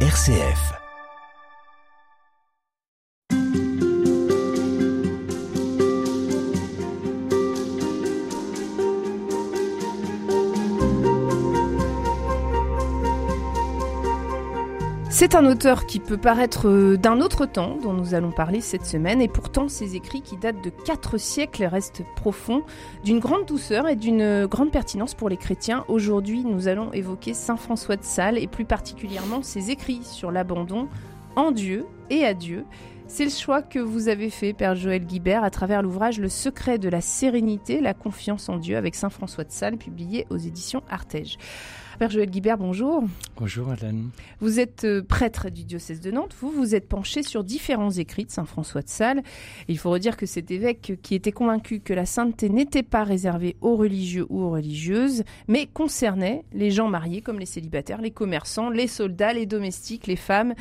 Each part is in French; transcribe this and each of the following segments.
RCF. C'est un auteur qui peut paraître euh, d'un autre temps dont nous allons parler cette semaine et pourtant ses écrits qui datent de quatre siècles restent profonds, d'une grande douceur et d'une grande pertinence pour les chrétiens. Aujourd'hui nous allons évoquer Saint François de Sales et plus particulièrement ses écrits sur l'abandon en Dieu et à Dieu. C'est le choix que vous avez fait, Père Joël Guibert, à travers l'ouvrage Le secret de la sérénité, la confiance en Dieu avec Saint François de Sales, publié aux éditions Artege. Père Joël Guibert, bonjour. Bonjour. Vous êtes euh, prêtre du diocèse de Nantes. Vous vous êtes penché sur différents écrits de Saint François de Sales. il faut redire que cet évêque qui était convaincu que la sainteté n'était pas réservée aux religieux ou aux religieuses, mais concernait les gens mariés comme les célibataires, les commerçants, les soldats, les domestiques, les femmes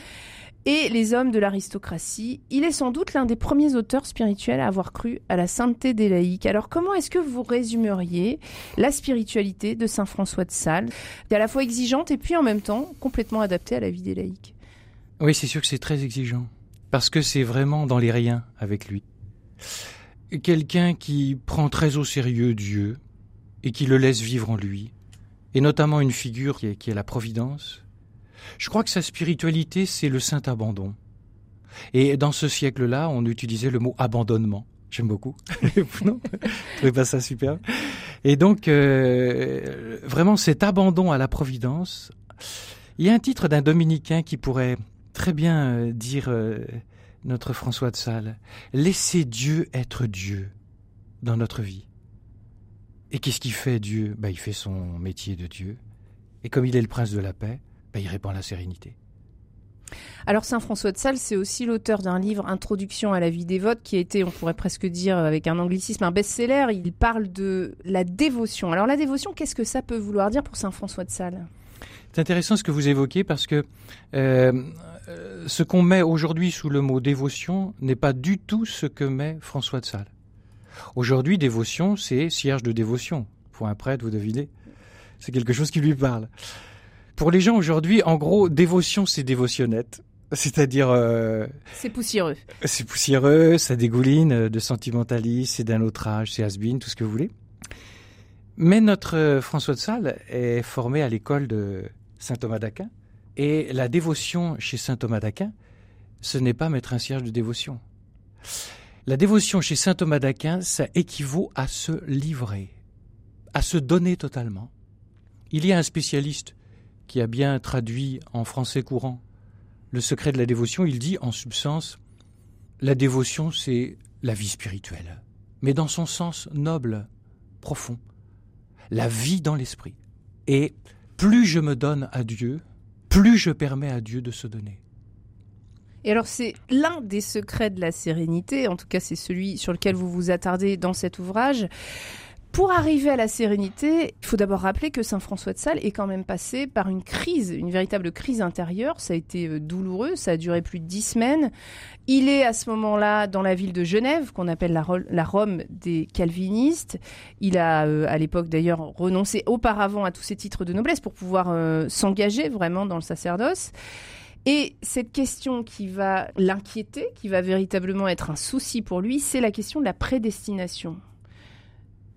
et les hommes de l'aristocratie. Il est sans doute l'un des premiers auteurs spirituels à avoir cru à la sainteté des laïcs. Alors comment est-ce que vous résumeriez la spiritualité de Saint François de Sales à la fois exigeante et puis en même temps complètement adaptée à la vie des laïcs? Oui, c'est sûr que c'est très exigeant, parce que c'est vraiment dans les riens avec lui. Quelqu'un qui prend très au sérieux Dieu et qui le laisse vivre en lui, et notamment une figure qui qui est la Providence, je crois que sa spiritualité, c'est le saint abandon. Et dans ce siècle-là, on utilisait le mot abandonnement. J'aime beaucoup. non? Trouvez pas ça super? Et donc, euh, vraiment, cet abandon à la providence. Il y a un titre d'un dominicain qui pourrait très bien euh, dire euh, notre François de Sales. Laissez Dieu être Dieu dans notre vie. Et qu'est-ce qu'il fait Dieu? Ben, Il fait son métier de Dieu. Et comme il est le prince de la paix, ben, il répand la sérénité. Alors Saint François de Sales, c'est aussi l'auteur d'un livre Introduction à la vie dévote qui a été, on pourrait presque dire avec un anglicisme, un best-seller. Il parle de la dévotion. Alors la dévotion, qu'est-ce que ça peut vouloir dire pour Saint François de Sales? C'est intéressant ce que vous évoquez parce que euh, ce qu'on met aujourd'hui sous le mot dévotion n'est pas du tout ce que met François de Sales. Aujourd'hui, dévotion, c'est cierge de dévotion. Pour un prêtre, vous devinez. C'est quelque chose qui lui parle. Pour les gens aujourd'hui, en gros, dévotion, c'est dévotionnette. C'est-à-dire... Euh, c'est poussiéreux. C'est poussiéreux, ça dégouline euh, de sentimentalisme, c'est d'un autre âge, c'est has tout ce que vous voulez. Mais notre euh, François de Sales est formé à l'école de Saint Thomas d'Aquin. Et la dévotion chez Saint Thomas d'Aquin, ce n'est pas mettre un cierge de dévotion. La dévotion chez Saint Thomas d'Aquin, ça équivaut à se livrer, à se donner totalement. Il y a un spécialiste qui a bien traduit en français courant le secret de la dévotion, il dit en substance la dévotion, c'est la vie spirituelle, mais dans son sens noble, profond, la vie dans l'esprit. Et plus je me donne à Dieu, plus je permets à Dieu de se donner. Et alors c'est l'un des secrets de la sérénité, en tout cas c'est celui sur lequel vous vous attardez dans cet ouvrage. Pour arriver à la sérénité, il faut d'abord rappeler que Saint François de Sales est quand même passé par une crise, une véritable crise intérieure. Ça a été euh, douloureux, ça a duré plus de dix semaines. Il est à ce moment-là dans la ville de Genève, qu'on appelle la, Rome des calvinistes. Il a euh, à l'époque d'ailleurs renoncé auparavant à tous ses titres de noblesse pour pouvoir euh, s'engager vraiment dans le sacerdoce. Et cette question qui va l'inquiéter, qui va véritablement être un souci pour lui, c'est la question de la prédestination.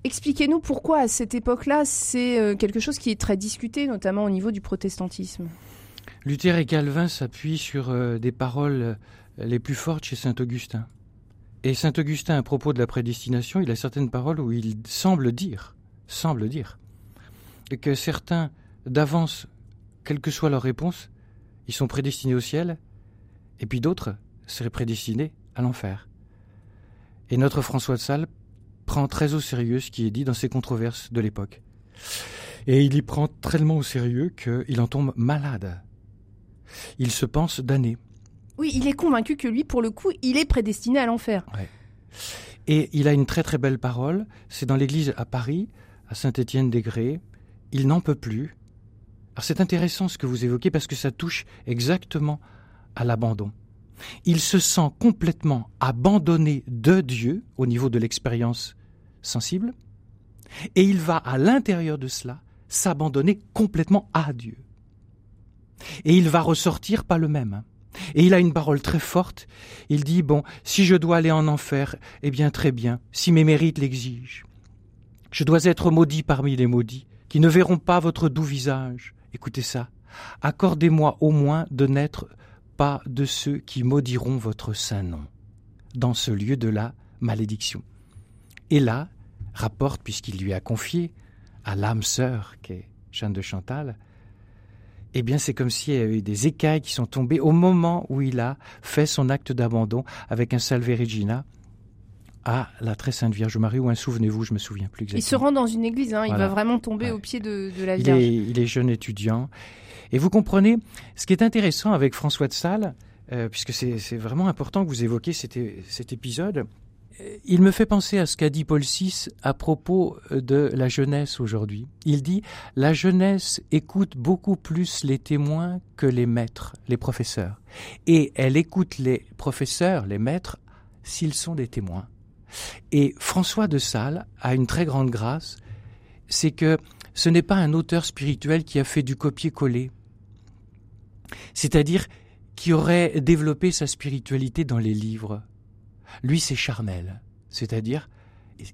Expliquez-nous pourquoi à cette époque-là, c'est euh, quelque chose qui est très discuté, notamment au niveau du protestantisme. Luther et Calvin s'appuient sur euh, des paroles euh, les plus fortes chez Saint Augustin. Et Saint Augustin, à propos de la prédestination, il a certaines paroles où il semble dire, semble dire, que certains, d'avance, quelle que soit leur réponse, ils sont prédestinés au ciel, et puis d'autres seraient prédestinés à l'enfer. Et notre François de Sales prend très au sérieux ce qui est dit dans ces controverses de l'époque. Et il y prend tellement au sérieux qu'il en tombe malade. Il se pense damné. Oui, il est convaincu que lui, pour le coup, il est prédestiné à l'enfer. Et il a une très très belle parole. C'est dans l'église à Paris, à Saint-Étienne-des-Grès. Il n'en peut plus. Alors c'est intéressant ce que vous évoquez parce que ça touche exactement à l'abandon. Il se sent complètement abandonné de Dieu au niveau de l'expérience sensible, et il va à l'intérieur de cela s'abandonner complètement à Dieu. Et il va ressortir pas le même. Et il a une parole très forte. Il dit, bon, si je dois aller en enfer, eh bien très bien, si mes mérites l'exigent. Je dois être maudit parmi les maudits, qui ne verront pas votre doux visage. Écoutez ça. Accordez-moi au moins de n'être pas de ceux qui maudiront votre saint nom, dans ce lieu de la malédiction. Et là, rapporte, puisqu'il lui a confié à l'âme sœur, qu'est Jeanne de Chantal, eh bien c'est comme s'il y avait eu des écailles qui sont tombées au moment où il a fait son acte d'abandon avec un Salve Regina à la très sainte Vierge Marie, ou un souvenez-vous, je me souviens plus exactement. Il se rend dans une église, hein, il va vraiment tomber au pied de, la Vierge. Il est, jeune étudiant. Et vous comprenez, ce qui est intéressant avec François de Sales, euh, puisque c'est vraiment important que vous évoquiez cet épisode, il me fait penser à ce qu'a dit Paul VI à propos euh, de la jeunesse aujourd'hui. Il dit La jeunesse écoute beaucoup plus les témoins que les maîtres, les professeurs. Et elle écoute les professeurs, les maîtres, s'ils sont des témoins. Et François de Sales a une très grande grâce, c'est que ce n'est pas un auteur spirituel qui a fait du copier-coller. C'est-à-dire qui aurait développé sa spiritualité dans les livres. Lui, c'est charnel, c'est-à-dire,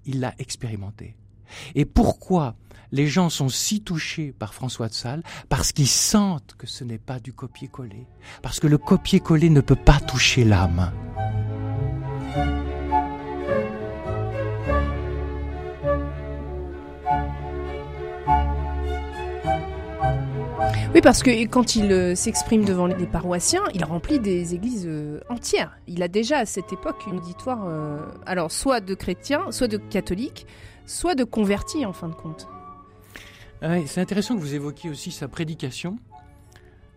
il l'a expérimenté. Et pourquoi les gens sont si touchés par François de Sales? Parce qu'ils sentent que ce n'est pas du copier-coller. Parce que le copier-coller ne peut pas toucher l'âme. Oui, parce que quand il euh, s'exprime devant les paroissiens, il remplit des églises euh, entières. Il a déjà à cette époque une auditoire, euh, alors soit de chrétiens, soit de catholiques, soit de convertis en fin de compte. Ah c'est intéressant que vous évoquiez aussi sa prédication.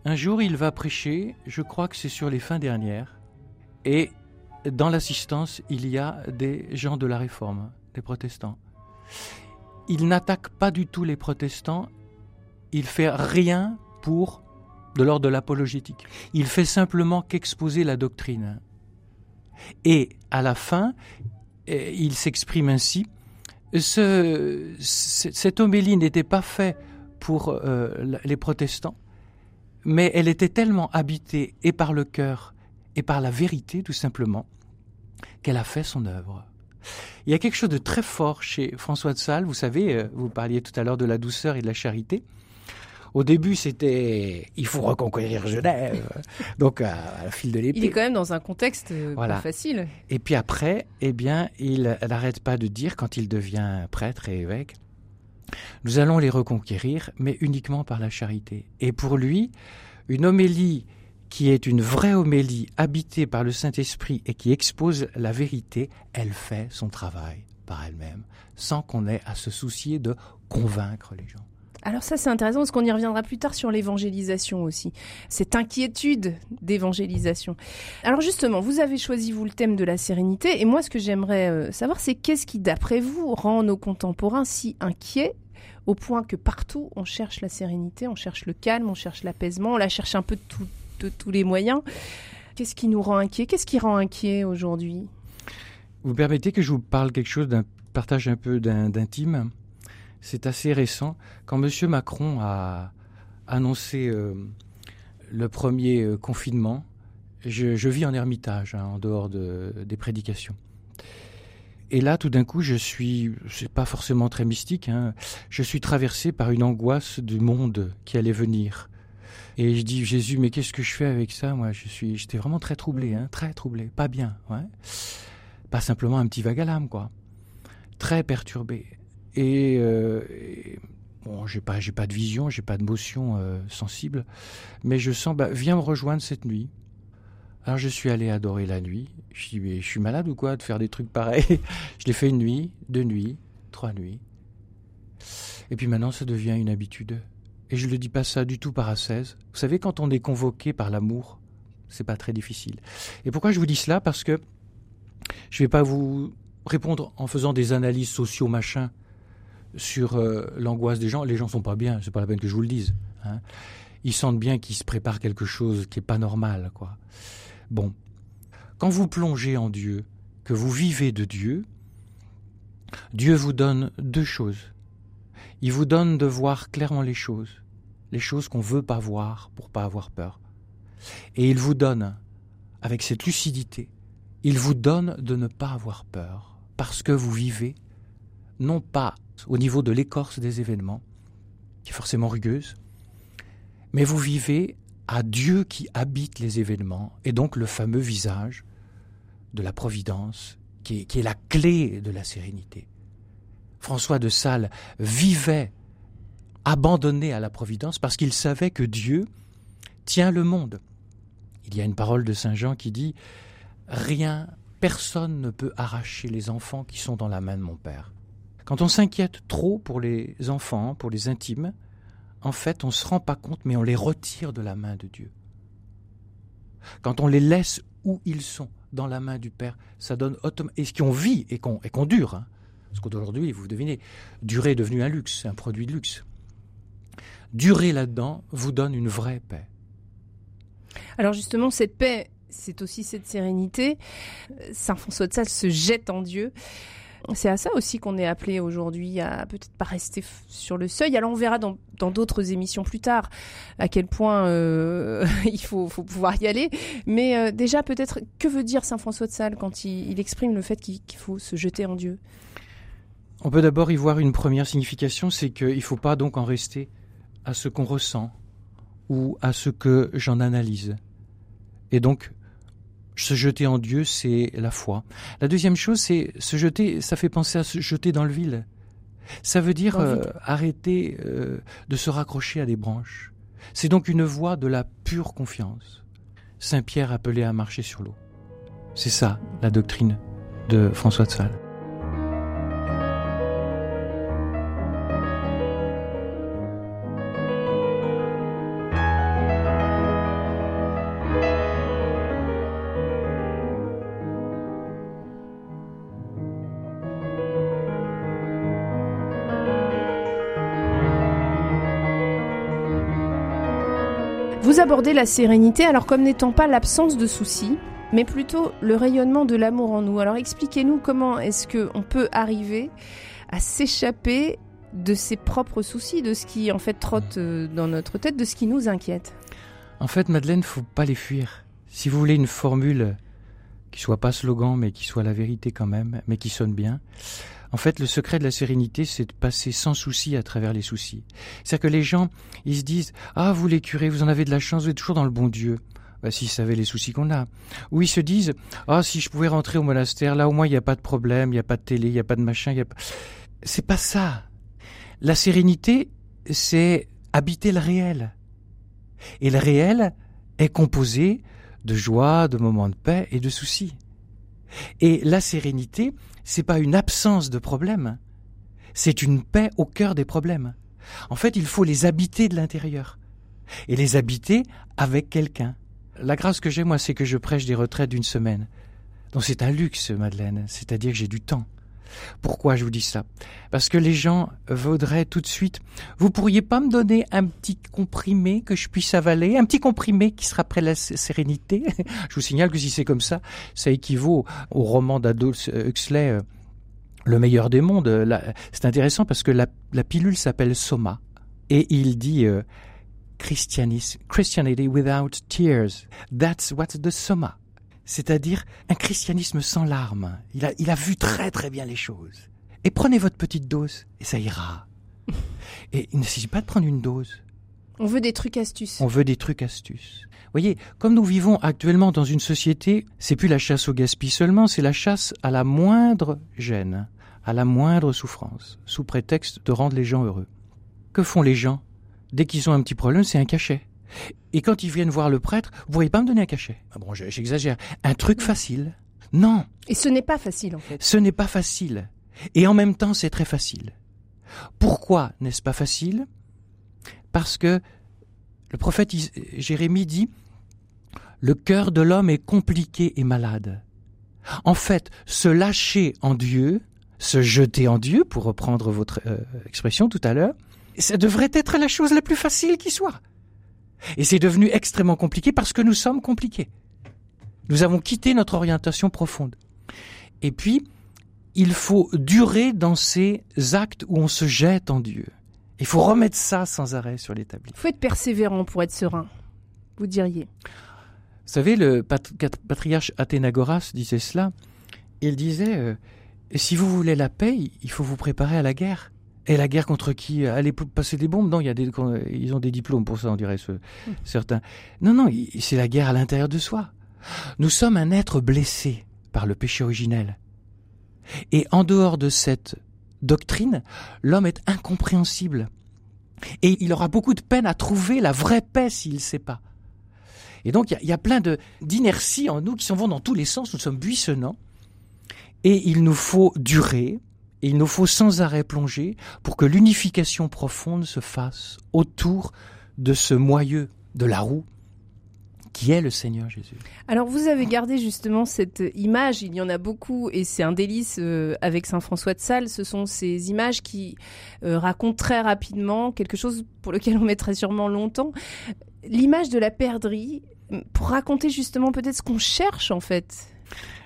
Un jour, il va prêcher, je crois que c'est sur les fins dernières, et dans l'assistance, il y a des gens de la Réforme, des protestants. Il n'attaque pas du tout les protestants, il fait rien pour de l'ordre de l'apologétique. Il fait simplement qu'exposer la doctrine. Et à la fin, eh, il s'exprime ainsi. Ce, cette homélie n'était pas faite pour euh, les protestants, mais elle était tellement habitée et par le cœur et par la vérité, tout simplement, qu'elle a fait son œuvre. Il y a quelque chose de très fort chez François de Sales. Vous savez, euh, vous parliez tout à l'heure de la douceur et de la charité. Au début, c'était il faut reconquérir Genève. Donc, à, la fil de l'épée. Il est quand même dans un contexte euh, pas facile. Et puis après, eh bien, il n'arrête pas de dire, quand il devient prêtre et évêque, nous allons les reconquérir, mais uniquement par la charité. Et pour lui, une homélie qui est une vraie homélie habitée par le Saint-Esprit et qui expose la vérité, elle fait son travail par elle-même, sans qu'on ait à se soucier de convaincre les gens. Alors ça c'est intéressant parce qu'on y reviendra plus tard sur l'évangélisation aussi, cette inquiétude d'évangélisation. Alors justement, vous avez choisi vous le thème de la sérénité. Et moi ce que j'aimerais euh, savoir c'est qu'est-ce qui d'après vous rend nos contemporains si inquiets au point que partout on cherche la sérénité, on cherche le calme, on cherche l'apaisement, on la cherche un peu de, tous les moyens. Qu'est-ce qui nous rend inquiets? Qu'est-ce qui rend inquiet aujourd'hui? Vous permettez que je vous parle quelque chose d'un partage un peu d'intime? C'est assez récent, quand M. Macron a annoncé euh, le premier euh, confinement, je, vis en ermitage, hein, en dehors des prédications. Et là, tout d'un coup, je suis, c'est pas forcément très mystique, hein, je suis traversé par une angoisse du monde qui allait venir. Et je dis, Jésus, mais qu'est-ce que je fais avec ça Moi, je suis, j'étais vraiment très troublé, hein, très troublé, pas bien. Pas simplement un petit vague à l'âme, quoi. Très perturbé. Euh, et, bon, j'ai pas, j'ai pas de vision, j'ai pas de motion euh, sensible, mais je sens, bah, viens me rejoindre cette nuit. Alors je suis allé adorer la nuit. Je dis, mais je suis malade ou quoi de faire des trucs pareils? Je l'ai fait une nuit, deux nuits, trois nuits. Et puis maintenant, ça devient une habitude. Et je ne le dis pas ça du tout par assaise. Vous savez, quand on est convoqué par l'amour, c'est pas très difficile. Et pourquoi je vous dis cela? Parce que je ne vais pas vous répondre en faisant des analyses sociaux machin sur euh, l'angoisse des gens. Les gens sont pas bien, c'est pas la peine que je vous le dise. Hein. Ils sentent bien qu'il se prépare quelque chose qui est pas normal, quoi. Bon, quand vous plongez en Dieu, que vous vivez de Dieu, Dieu vous donne deux choses. Il vous donne de voir clairement les choses les choses qu'on veut pas voir pour pas avoir peur. Et il vous donne, avec cette lucidité, il vous donne de ne pas avoir peur, parce que vous vivez, non pas au niveau de l'écorce des événements, qui est forcément rugueuse, mais vous vivez à Dieu qui habite les événements, et donc le fameux visage de la providence, qui est, la clé de la sérénité. François de Sales vivait abandonné à la providence parce qu'il savait que Dieu tient le monde. Il y a une parole de Saint Jean qui dit Rien, personne ne peut arracher les enfants qui sont dans la main de mon Père. Quand on s'inquiète trop pour les enfants, pour les intimes, en fait, on ne se rend pas compte, mais on les retire de la main de Dieu. Quand on les laisse où ils sont, dans la main du Père, ça donne. Et ce qu'on vit et qu'on qu dure, hein, parce qu'aujourd'hui, vous devinez, durer est devenu un luxe, un produit de luxe. Durer là-dedans vous donne une vraie paix. Alors justement, cette paix, c'est aussi cette sérénité. Saint François de Sales se jette en Dieu. C'est à ça aussi qu'on est appelé aujourd'hui à peut-être pas rester sur le seuil. Alors on verra dans d'autres émissions plus tard à quel point euh, il faut, pouvoir y aller. Mais euh, déjà peut-être que veut dire Saint François de Sales quand il, il exprime le fait qu'il faut se jeter en Dieu? On peut d'abord y voir une première signification, c'est qu'il ne faut pas donc en rester à ce qu'on ressent ou à ce que j'en analyse. Et donc se jeter en Dieu, c'est la foi. La deuxième chose, c'est se jeter, ça fait penser à se jeter dans le vide. Ça veut dire euh, arrêter euh, de se raccrocher à des branches. C'est donc une voie de la pure confiance. Saint Pierre appelé à marcher sur l'eau. C'est ça la doctrine de François de Sales. La sérénité alors comme n'étant pas l'absence de soucis, mais plutôt le rayonnement de l'amour en nous. Alors expliquez-nous comment est-ce qu'on peut arriver à s'échapper de ses propres soucis, de ce qui en fait trotte euh, dans notre tête, de ce qui nous inquiète. En fait, Madeleine, faut pas les fuir. Si vous voulez une formule qui soit pas slogan, mais qui soit la vérité quand même, mais qui sonne bien, en fait, le secret de la sérénité, c'est de passer sans souci à travers les soucis. C'est-à-dire que les gens, ils se disent Ah, vous les curés, vous en avez de la chance, vous êtes toujours dans le bon Dieu. Bah, s'ils savaient les soucis qu'on a. Ou ils se disent Ah, si je pouvais rentrer au monastère, là au moins il n'y a pas de problème, il n'y a pas de télé, il n'y a pas de machin. Y a. C'est pas ça. La sérénité, c'est habiter le réel. Et le réel est composé de joie, de moments de paix et de soucis. Et la sérénité, c'est pas une absence de problèmes, c'est une paix au cœur des problèmes. En fait, il faut les habiter de l'intérieur et les habiter avec quelqu'un. La grâce que j'ai, moi, c'est que je prêche des retraites d'une semaine. Donc c'est un luxe, Madeleine, c'est-à-dire que j'ai du temps. Pourquoi je vous dis ça? Parce que les gens voudraient tout de suite. Vous pourriez pas me donner un petit comprimé que je puisse avaler, un petit comprimé qui sera après la sérénité? Je vous signale que si c'est comme ça, ça équivaut au roman d'Adolf Huxley, euh, Le meilleur des mondes. C'est intéressant parce que la, pilule s'appelle Soma et il dit. Euh, Christianity without tears. That's what's the Soma c'est-à-dire un christianisme sans larmes. Il a, il a vu très très bien les choses. Et prenez votre petite dose, et ça ira. Et il ne s'agit pas de prendre une dose. On veut des trucs astuces. On veut des trucs astuces. Voyez, comme nous vivons actuellement dans une société, c'est plus la chasse au gaspillage seulement, c'est la chasse à la moindre gêne, à la moindre souffrance, sous prétexte de rendre les gens heureux. Que font les gens? Dès qu'ils ont un petit problème, c'est un cachet. Et quand ils viennent voir le prêtre, vous pourriez pas me donner un cachet. Ah bon, j'exagère. Un truc facile. Non. Et ce n'est pas facile, en fait. Ce n'est pas facile. Et en même temps, c'est très facile. Pourquoi n'est-ce pas facile? Parce que le prophète Jérémie dit Le cœur de l'homme est compliqué et malade. En fait, se lâcher en Dieu, se jeter en Dieu, pour reprendre votre euh, expression tout à l'heure, ça devrait être la chose la plus facile qui soit. Et c'est devenu extrêmement compliqué parce que nous sommes compliqués. Nous avons quitté notre orientation profonde. Et puis, il faut durer dans ces actes où on se jette en Dieu. Il faut remettre ça sans arrêt sur l'établi. Il faut être persévérant pour être serein, vous diriez. Vous savez, le patriarche Athénagoras disait cela. Il disait, euh, si vous voulez la paix, il faut vous préparer à la guerre. Et la guerre contre qui Aller passer des bombes Non, il y a des, ils ont des diplômes pour ça, on dirait ce, hmm. certains. Non, non, c'est la guerre à l'intérieur de soi. Nous sommes un être blessé par le péché originel. Et en dehors de cette doctrine, l'homme est incompréhensible. Et il aura beaucoup de peine à trouver la vraie paix s'il ne sait pas. Et donc il y, a plein d'inerties en nous qui s'en vont dans tous les sens, nous sommes buissonnants. Et il nous faut durer, et il nous faut sans arrêt plonger pour que l'unification profonde se fasse autour de ce moyeu de la roue qui est le Seigneur Jésus. Alors vous avez gardé justement cette image, il y en a beaucoup et c'est un délice euh, avec Saint François de Sales, ce sont ces images qui euh, racontent très rapidement quelque chose pour lequel on mettrait sûrement longtemps, l'image de la perdrix pour raconter justement peut-être ce qu'on cherche en fait.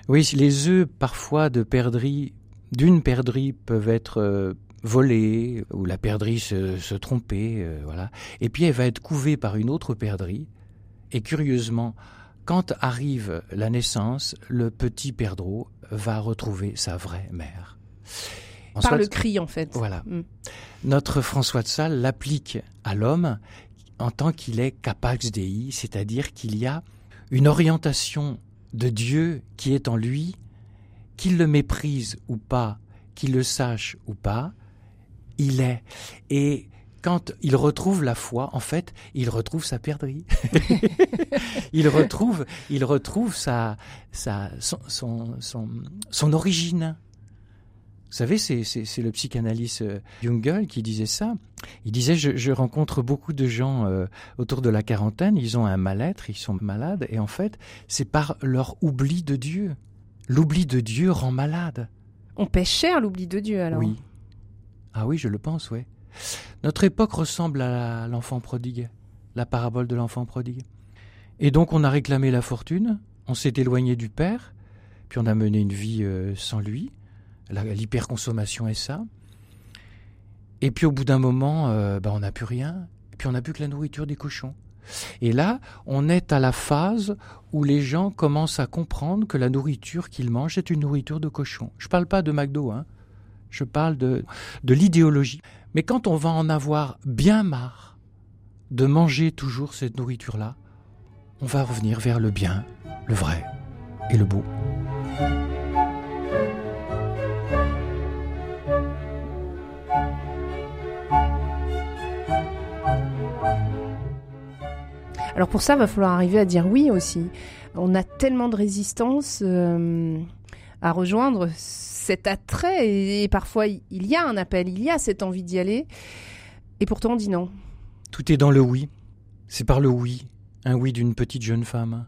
Oui, les œufs parfois de perdrix, d'une perdrix peuvent être euh, volés ou la perdrix se, tromper, voilà. Et puis elle va être couvée par une autre perdrix et curieusement, quand arrive la naissance, le petit perdreau va retrouver sa vraie mère. Par le cri, en fait. Voilà. Mm. Notre François de Sales l'applique à l'homme en tant qu'il est capax dei, c'est-à-dire qu'il y a une orientation de Dieu qui est en lui, qu'il le méprise ou pas, qu'il le sache ou pas, il est. Et quand il retrouve la foi, en fait, il retrouve sa perdrix. il retrouve, il retrouve sa, sa, son, son, son, origine. Vous savez, c'est, le psychanalyste euh, Jungel qui disait ça. Il disait, je, rencontre beaucoup de gens euh, autour de la quarantaine, ils ont un mal-être, ils sont malades, et en fait, c'est par leur oubli de Dieu. L'oubli de Dieu rend malade. On pêche cher l'oubli de Dieu alors. Oui. Ah oui, je le pense, oui. Notre époque ressemble à l'enfant prodigue, la parabole de l'enfant prodigue. Et donc on a réclamé la fortune, on s'est éloigné du Père, puis on a mené une vie euh, sans lui, l'hyperconsommation est ça. Et puis au bout d'un moment, euh, ben, on n'a plus rien, et puis on n'a plus que la nourriture des cochons. Et là, on est à la phase où les gens commencent à comprendre que la nourriture qu'ils mangent est une nourriture de cochon. Je ne parle pas de McDo, hein. je parle de, de l'idéologie. Mais quand on va en avoir bien marre de manger toujours cette nourriture-là, on va revenir vers le bien, le vrai et le beau. Alors pour ça, il va falloir arriver à dire oui aussi. On a tellement de résistance euh, à rejoindre cet attrait et, parfois il y a un appel, il y a cette envie d'y aller et pourtant on dit non. Tout est dans le oui. C'est par le oui, un oui d'une petite jeune femme,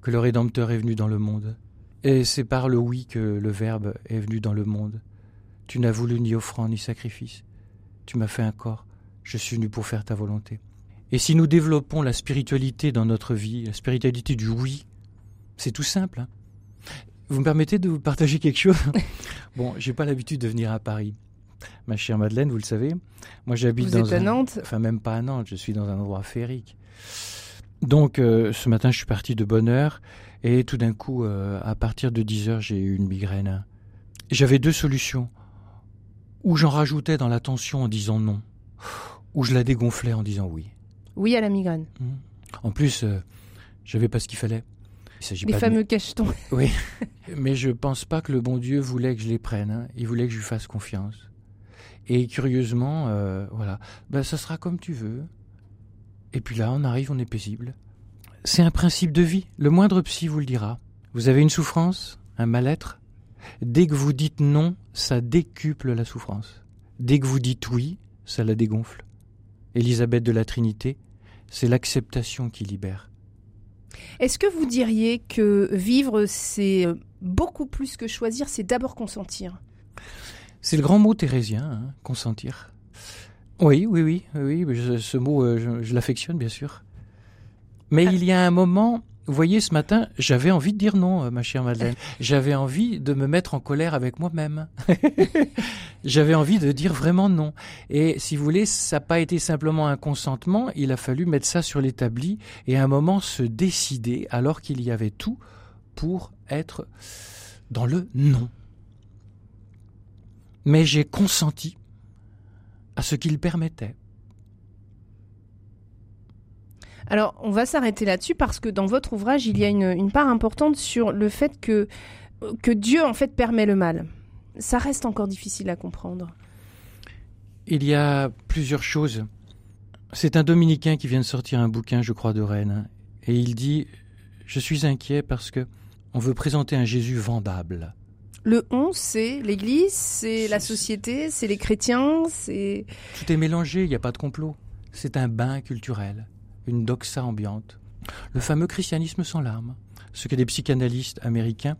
que le Rédempteur est venu dans le monde. Et c'est par le oui que le Verbe est venu dans le monde. Tu n'as voulu ni offrande ni sacrifice. Tu m'as fait un corps. Je suis venu pour faire ta volonté. Et si nous développons la spiritualité dans notre vie, la spiritualité du oui, c'est tout simple. Hein. Vous me permettez de vous partager quelque chose? Bon, j'ai pas l'habitude de venir à Paris. Ma chère Madeleine, vous le savez, moi j'habite dans êtes à Nantes? Enfin, même pas à Nantes, je suis dans un endroit féerique. Donc, euh, ce matin, je suis parti de bonne heure et tout d'un coup, euh, à partir de 10 heures, j'ai eu une migraine. J'avais deux solutions. Ou j'en rajoutais dans la tension en disant non, ou je la dégonflais en disant oui. Oui à la migraine. Mmh. En plus, euh, j'avais pas ce qu'il fallait. Les fameux cachetons. Oui, mais je pense pas que le bon Dieu voulait que je les prenne. Hein. Il voulait que je lui fasse confiance. Et curieusement, euh, voilà, ben, ça sera comme tu veux. Et puis là, on arrive, on est paisible. C'est un principe de vie. Le moindre psy vous le dira. Vous avez une souffrance, un mal-être? Dès que vous dites non, ça décuple la souffrance. Dès que vous dites oui, ça la dégonfle. Élisabeth de la Trinité, c'est l'acceptation qui libère. Est-ce que vous diriez que vivre, c'est beaucoup plus que choisir, c'est d'abord consentir? C'est le grand mot thérésien, hein, consentir. Oui, oui, oui, oui, ce mot, euh, je, l'affectionne bien sûr. Mais il y a un moment Vous voyez, ce matin, j'avais envie de dire non, euh, ma chère Madeleine. J'avais envie de me mettre en colère avec moi-même. j'avais envie de dire vraiment non. Et si vous voulez, ça n'a pas été simplement un consentement, il a fallu mettre ça sur l'établi et à un moment se décider alors qu'il y avait tout pour être dans le non. Mais j'ai consenti à ce qu'il permettait. Alors, on va s'arrêter là-dessus parce que dans votre ouvrage, il y a une, part importante sur le fait que, que Dieu, en fait, permet le mal. Ça reste encore difficile à comprendre. Il y a plusieurs choses. C'est un dominicain qui vient de sortir un bouquin, je crois, de Rennes. Et il dit Je suis inquiet parce que on veut présenter un Jésus vendable. Le on, c'est l'Église, c'est la société, c'est les chrétiens, c'est... Tout est mélangé, il n'y a pas de complot. C'est un bain culturel une doxa ambiante. Le fameux christianisme sans larmes, ce que des psychanalystes américains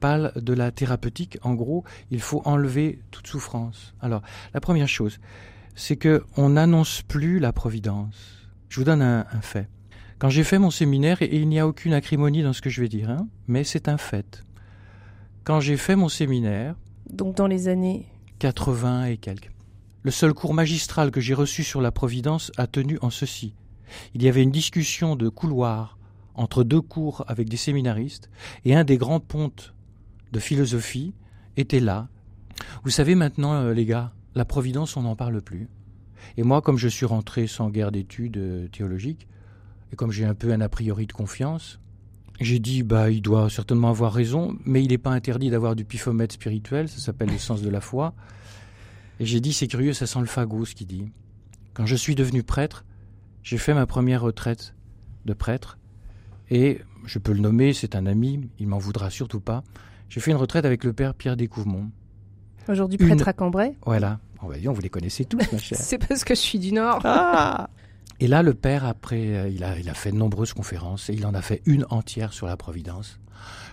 parlent de la thérapeutique. En gros, il faut enlever toute souffrance. Alors, la première chose, c'est que on n'annonce plus la providence. Je vous donne un, fait. Quand j'ai fait mon séminaire, et il n'y a aucune acrimonie dans ce que je vais dire, hein, mais c'est un fait. Quand j'ai fait mon séminaire, donc dans les années 80 et quelques, le seul cours magistral que j'ai reçu sur la providence a tenu en ceci. Il y avait une discussion de couloir entre deux cours avec des séminaristes, et un des grands pontes de philosophie était là. Vous savez maintenant, euh, les gars, la Providence, on n'en parle plus. Et moi, comme je suis rentré sans guerre d'études euh, théologiques, et comme j'ai un peu un a priori de confiance, j'ai dit, bah, il doit certainement avoir raison, mais il n'est pas interdit d'avoir du pifomètre spirituel, ça s'appelle le sens de la foi. Et j'ai dit, c'est curieux, ça sent le fagot, ce qu'il dit. Quand je suis devenu prêtre, j'ai fait ma première retraite de prêtre et je peux le nommer, c'est un ami, il m'en voudra surtout pas. J'ai fait une retraite avec le père Pierre Découvemont. Aujourd'hui prêtre à Cambrai Voilà. On va dire, vous les connaissez tous, ma chère. c'est parce que je suis du Nord. Ah et là, le père, après, euh, il a, il a fait de nombreuses conférences et il en a fait une entière sur la Providence.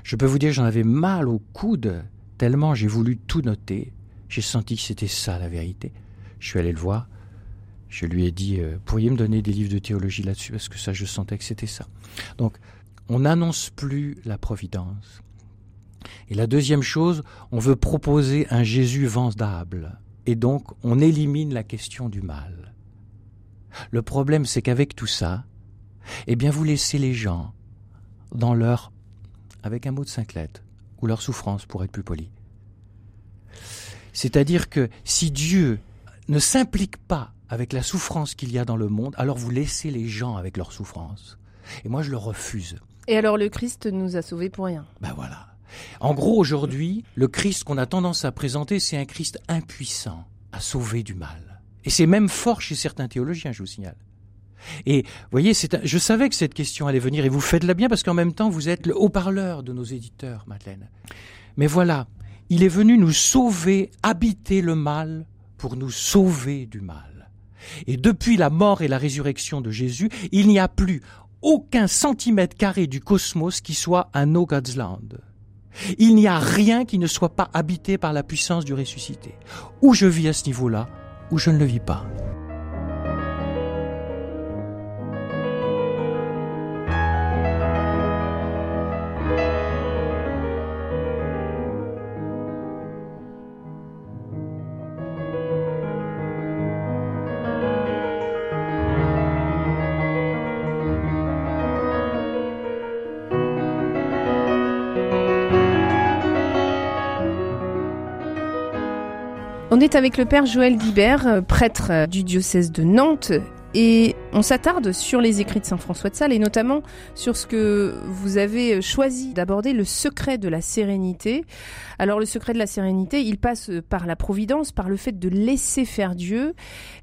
Je peux vous dire, j'en avais mal au coude, tellement j'ai voulu tout noter. J'ai senti que c'était ça la vérité. Je suis allé le voir. Je lui ai dit, euh, pourriez me donner des livres de théologie là-dessus, parce que ça, je sentais que c'était ça. Donc, on n'annonce plus la providence. Et la deuxième chose, on veut proposer un Jésus vendable. Et donc, on élimine la question du mal. Le problème, c'est qu'avec tout ça, eh bien, vous laissez les gens dans leur, avec un mot de cinq lettres, ou leur souffrance, pour être plus poli. C'est-à-dire que si Dieu ne s'implique pas avec la souffrance qu'il y a dans le monde, alors vous laissez les gens avec leur souffrance. Et moi, je le refuse. Et alors le Christ nous a sauvés pour rien. Ben voilà. En gros, aujourd'hui, le Christ qu'on a tendance à présenter, c'est un Christ impuissant à sauver du mal. Et c'est même fort chez certains théologiens, je vous signale. Et vous voyez, je savais que cette question allait venir, et vous faites-la bien parce qu'en même temps, vous êtes le haut-parleur de nos éditeurs, Madeleine. Mais voilà, il est venu nous sauver, habiter le mal pour nous sauver du mal. Et depuis la mort et la résurrection de Jésus, il n'y a plus aucun centimètre carré du cosmos qui soit un no God's land. Il n'y a rien qui ne soit pas habité par la puissance du ressuscité. Ou je vis à ce niveau-là, ou je ne le vis pas. On est avec le père Joël Guibert, euh, prêtre euh, du diocèse de Nantes, et on s'attarde sur les écrits de Saint François de Sales et notamment sur ce que vous avez choisi d'aborder, le secret de la sérénité. Alors le secret de la sérénité, il passe par la providence, par le fait de laisser faire Dieu.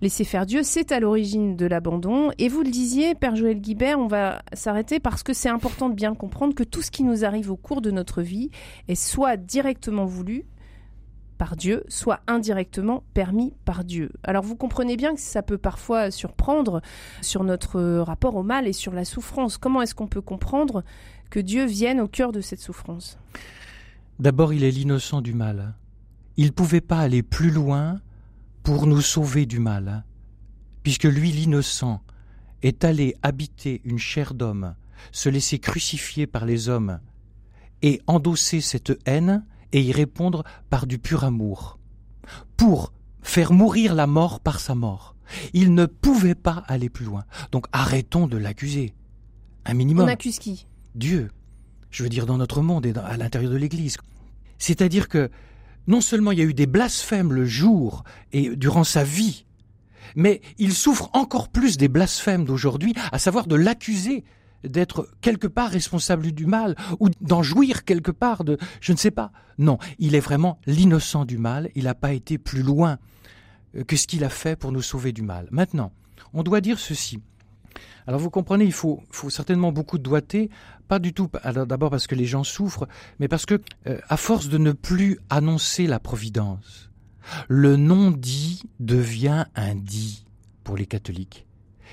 Laisser faire Dieu, c'est à l'origine de l'abandon. Et vous le disiez, Père Joël Guibert, on va s'arrêter parce que c'est important de bien comprendre que tout ce qui nous arrive au cours de notre vie est soit directement voulu, Dieu, soit indirectement permis par Dieu. Alors vous comprenez bien que ça peut parfois surprendre sur notre rapport au mal et sur la souffrance. Comment est-ce qu'on peut comprendre que Dieu vienne au cœur de cette souffrance? D'abord, il est l'innocent du mal. Il ne pouvait pas aller plus loin pour nous sauver du mal, puisque lui, l'innocent, est allé habiter une chair d'homme se laisser crucifier par les hommes et endosser cette haine et y répondre par du pur amour, pour faire mourir la mort par sa mort. Il ne pouvait pas aller plus loin. Donc arrêtons de l'accuser. Un minimum. On accuse qui? Dieu. Je veux dire dans notre monde et à l'intérieur de l'Église. C'est-à-dire que non seulement il y a eu des blasphèmes le jour et durant sa vie, mais il souffre encore plus des blasphèmes d'aujourd'hui, à savoir de l'accuser d'être quelque part responsable du mal ou d'en jouir quelque part de je ne sais pas. Non, il est vraiment l'innocent du mal, il n'a pas été plus loin que ce qu'il a fait pour nous sauver du mal. Maintenant, on doit dire ceci. Alors vous comprenez, il faut, faut certainement beaucoup de doigté, pas du tout d'abord parce que les gens souffrent, mais parce que euh, à force de ne plus annoncer la providence, le non dit devient un dit pour les catholiques.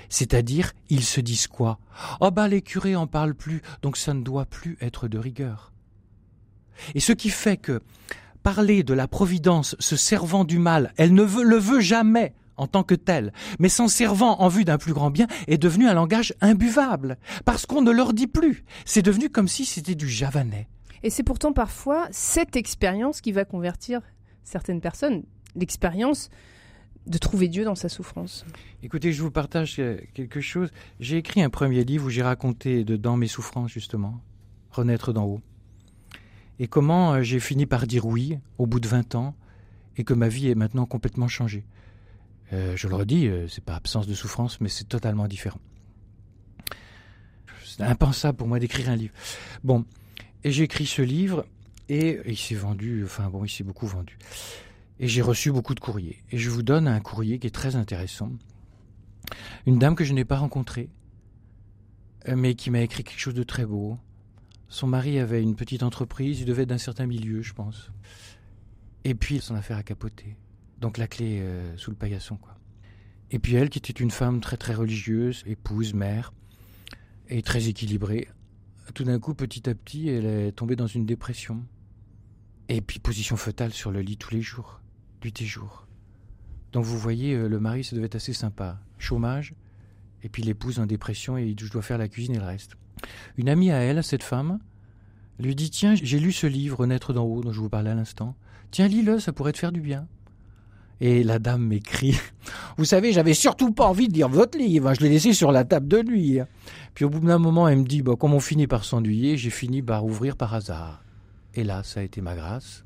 C'est-à-dire, ils se disent quoi? Oh bah les curés en parlent plus, donc ça ne doit plus être de rigueur. Et ce qui fait que parler de la providence se servant du mal, elle ne veut, le veut jamais en tant que tel, mais s'en servant en vue d'un plus grand bien, est devenu un langage imbuvable, parce qu'on ne leur dit plus. C'est devenu comme si c'était du javanais. Et c'est pourtant parfois cette expérience qui va convertir certaines personnes, l'expérience de trouver Dieu dans sa souffrance. Écoutez, je vous partage quelque chose. J'ai écrit un premier livre où j'ai raconté dedans mes souffrances, justement, Renaître d'en haut. Et comment euh, j'ai fini par dire oui au bout de 20 ans et que ma vie est maintenant complètement changée. Euh, je le redis, euh, c'est pas absence de souffrance, mais c'est totalement différent. C'est impensable pour moi d'écrire un livre. Bon, et j'ai écrit ce livre et il s'est vendu, enfin bon, il s'est beaucoup vendu. Et j'ai reçu beaucoup de courriers. Et je vous donne un courrier qui est très intéressant. Une dame que je n'ai pas rencontrée, euh, mais qui m'a écrit quelque chose de très beau. Son mari avait une petite entreprise, il devait être d'un certain milieu, je pense. Et puis son affaire a capoté. Donc la clé euh, sous le paillasson, quoi. Et puis elle, qui était une femme très très religieuse, épouse, mère, et très équilibrée, tout d'un coup, petit à petit, elle est tombée dans une dépression. Et puis position fœtale sur le lit tous les jours du et. Donc vous voyez, euh, le mari, ça devait être assez sympa. Chômage, et puis l'épouse en dépression, et je dois faire la cuisine et le reste. Une amie à elle, cette femme, lui dit Tiens, j'ai lu ce livre, Naître d'en haut, dont je vous parlais à l'instant. Tiens, lis-le, ça pourrait te faire du bien. Et la dame m'écrit Vous savez, j'avais surtout pas envie de lire votre livre, je l'ai laissé sur la table de nuit. Puis au bout d'un moment, elle me dit bah, Comme on finit par s'ennuyer, j'ai fini par ouvrir par hasard. Et là, ça a été ma grâce.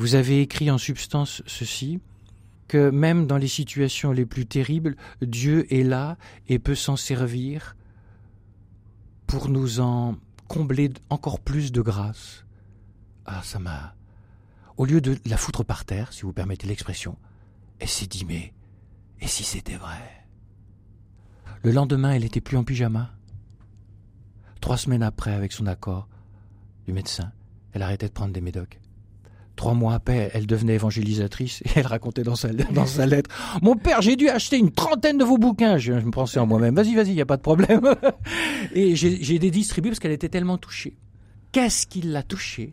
Vous avez écrit en substance ceci, que même dans les situations les plus terribles, Dieu est là et peut s'en servir pour nous en combler encore plus de grâce. Ah, ça m'a... Au lieu de la foutre par terre, si vous permettez l'expression, elle s'est dit, mais... Et si c'était vrai? Le lendemain, elle n'était plus en pyjama. Trois semaines après, avec son accord du médecin, elle arrêtait de prendre des médocs. Trois mois après, elle devenait évangélisatrice et elle racontait dans sa, lettre Mon père, j'ai dû acheter une trentaine de vos bouquins. Je, me pensais en moi-même Vas-y, vas-y, il n'y a pas de problème. et j'ai des distribués parce qu'elle était tellement touchée. Qu'est-ce qui l'a touchée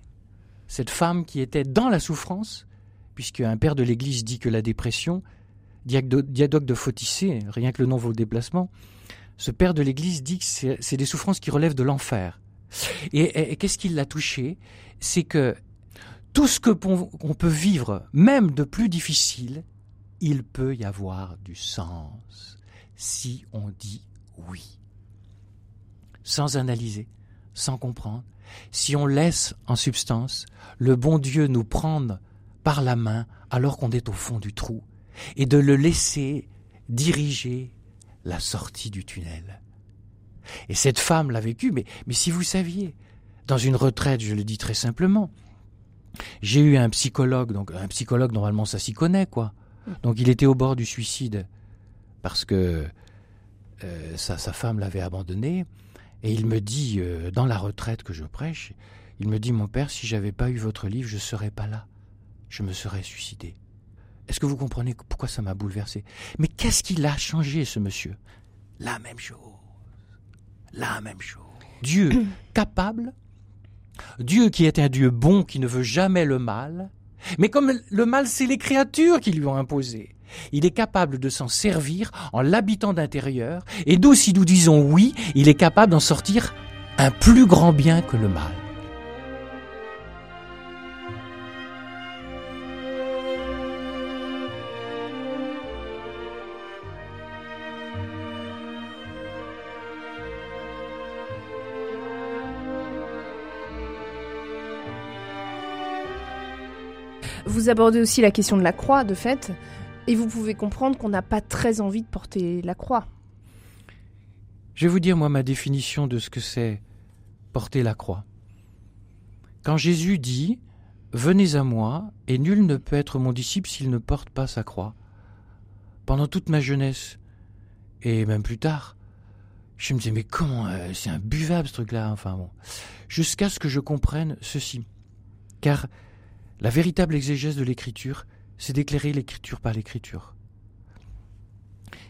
Cette femme qui était dans la souffrance, puisque un père de l'Église dit que la dépression, diadoque de Fauticé, rien que le nom vaut le déplacement, ce père de l'Église dit que c'est des souffrances qui relèvent de l'enfer. Et qu'est-ce qui l'a touchée? C'est que tout ce qu'on peut vivre, même de plus difficile, il peut y avoir du sens si on dit oui. Sans analyser, sans comprendre, si on laisse en substance le bon Dieu nous prendre par la main alors qu'on est au fond du trou, et de le laisser diriger la sortie du tunnel. Et cette femme l'a vécu, mais, mais si vous saviez, dans une retraite, je le dis très simplement, j'ai eu un psychologue, donc un psychologue normalement ça s'y connaît quoi. Donc il était au bord du suicide parce que euh, sa, femme l'avait abandonné et il me dit euh, dans la retraite que je prêche, il me dit mon père si j'avais pas eu votre livre je serais pas là, je me serais suicidé. Est-ce que vous comprenez pourquoi ça m'a bouleversé? Mais qu'est-ce qu'il a changé ce monsieur? La même chose, la même chose. Dieu capable Dieu qui est un Dieu bon, qui ne veut jamais le mal, mais comme le mal, c'est les créatures qui lui ont imposé. Il est capable de s'en servir en l'habitant d'intérieur, et d'où si nous disons oui, il est capable d'en sortir un plus grand bien que le mal. Vous abordez aussi la question de la croix, de fait, et vous pouvez comprendre qu'on n'a pas très envie de porter la croix. Je vais vous dire, moi, ma définition de ce que c'est porter la croix. Quand Jésus dit Venez à moi, et nul ne peut être mon disciple s'il ne porte pas sa croix. Pendant toute ma jeunesse, et même plus tard, je me disais, mais comment, euh, c'est imbuvable ce truc-là, enfin bon. Jusqu'à ce que je comprenne ceci. Car la véritable exégèse de l'écriture, c'est d'éclairer l'écriture par l'écriture.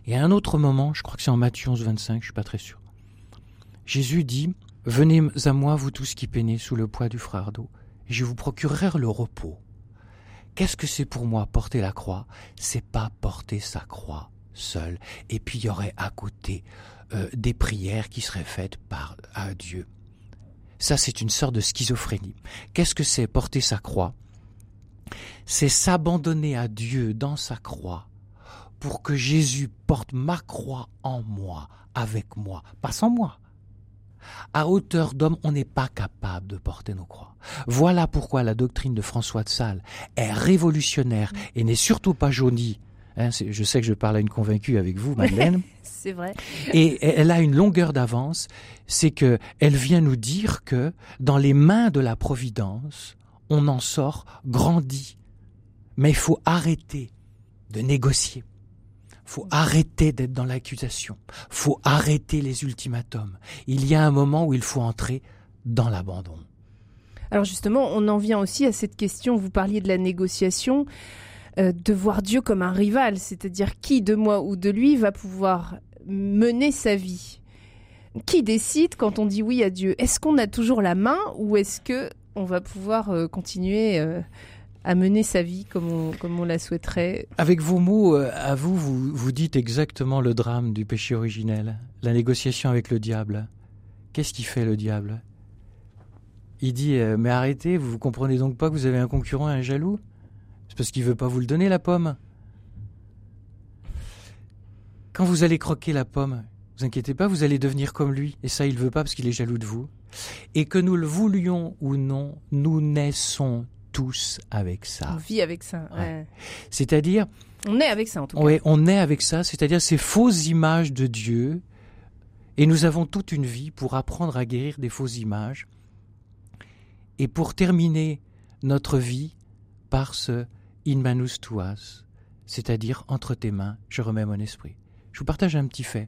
Et à un autre moment, je crois que c'est en Matthieu 11, 25, je suis pas très sûr. Jésus dit Venez à moi, vous tous qui peinez sous le poids du fardeau, et je vous procurerai le repos. Qu'est-ce que c'est pour moi porter la croix? C'est pas porter sa croix seul, et puis il y aurait à côté euh, des prières qui seraient faites par à Dieu. Ça, c'est une sorte de schizophrénie. Qu'est-ce que c'est porter sa croix? C'est s'abandonner à Dieu dans sa croix pour que Jésus porte ma croix en moi, avec moi, pas sans moi. À hauteur d'homme, on n'est pas capable de porter nos croix. Voilà pourquoi la doctrine de François de Sales est révolutionnaire et n'est surtout pas jaunie. Hein, je sais que je parle à une convaincue avec vous, Madeleine. c'est vrai. Et elle a une longueur d'avance, c'est que elle vient nous dire que dans les mains de la providence, on en sort grandi. Mais il faut arrêter de négocier. Faut arrêter d'être dans l'accusation. Faut arrêter les ultimatums. Il y a un moment où il faut entrer dans l'abandon. Alors justement, on en vient aussi à cette question, vous parliez de la négociation, euh, de voir Dieu comme un rival, c'est-à-dire qui de moi ou de lui va pouvoir mener sa vie. Qui décide quand on dit oui à Dieu? Est-ce qu'on a toujours la main ou est-ce que on va pouvoir euh, continuer euh, à mener sa vie comme on, comme on la souhaiterait. Avec vos mots, euh, à vous, vous, vous dites exactement le drame du péché originel, la négociation avec le diable. Qu'est-ce qui fait le diable? Il dit Mais arrêtez, vous vous comprenez donc pas que vous avez un concurrent un jaloux? C'est parce qu'il veut pas vous le donner, la pomme. Quand vous allez croquer la pomme, vous inquiétez pas, vous allez devenir comme lui. Et ça, il veut pas parce qu'il est jaloux de vous. Et que nous le voulions ou non, nous naissons tous avec ça. On vit avec ça. C'est-à-dire. On est avec ça en tout cas. Oui, on est avec ça, c'est-à-dire ces fausses images de Dieu. Et nous avons toute une vie pour apprendre à guérir des fausses images. Et pour terminer notre vie par ce in manus tuas, c'est-à-dire entre tes mains, je remets mon esprit. Je vous partage un petit fait.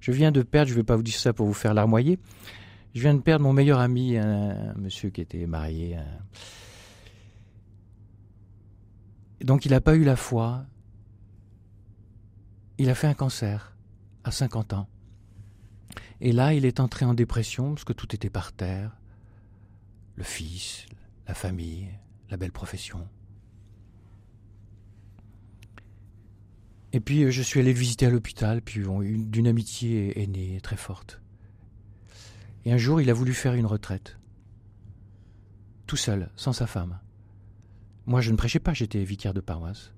Je viens de perdre, je ne vais pas vous dire ça pour vous faire larmoyer, je viens de perdre mon meilleur ami, un, monsieur qui était marié. Donc il n'a pas eu la foi. Il a fait un cancer à 50 ans. Et là, il est entré en dépression parce que tout était par terre. Le fils, la famille, la belle profession. Et puis je suis allé le visiter à l'hôpital, puis d'une amitié est née très forte. Et un jour, il a voulu faire une retraite. Tout seul, sans sa femme. Moi, je ne prêchais pas, j'étais vicaire de paroisse.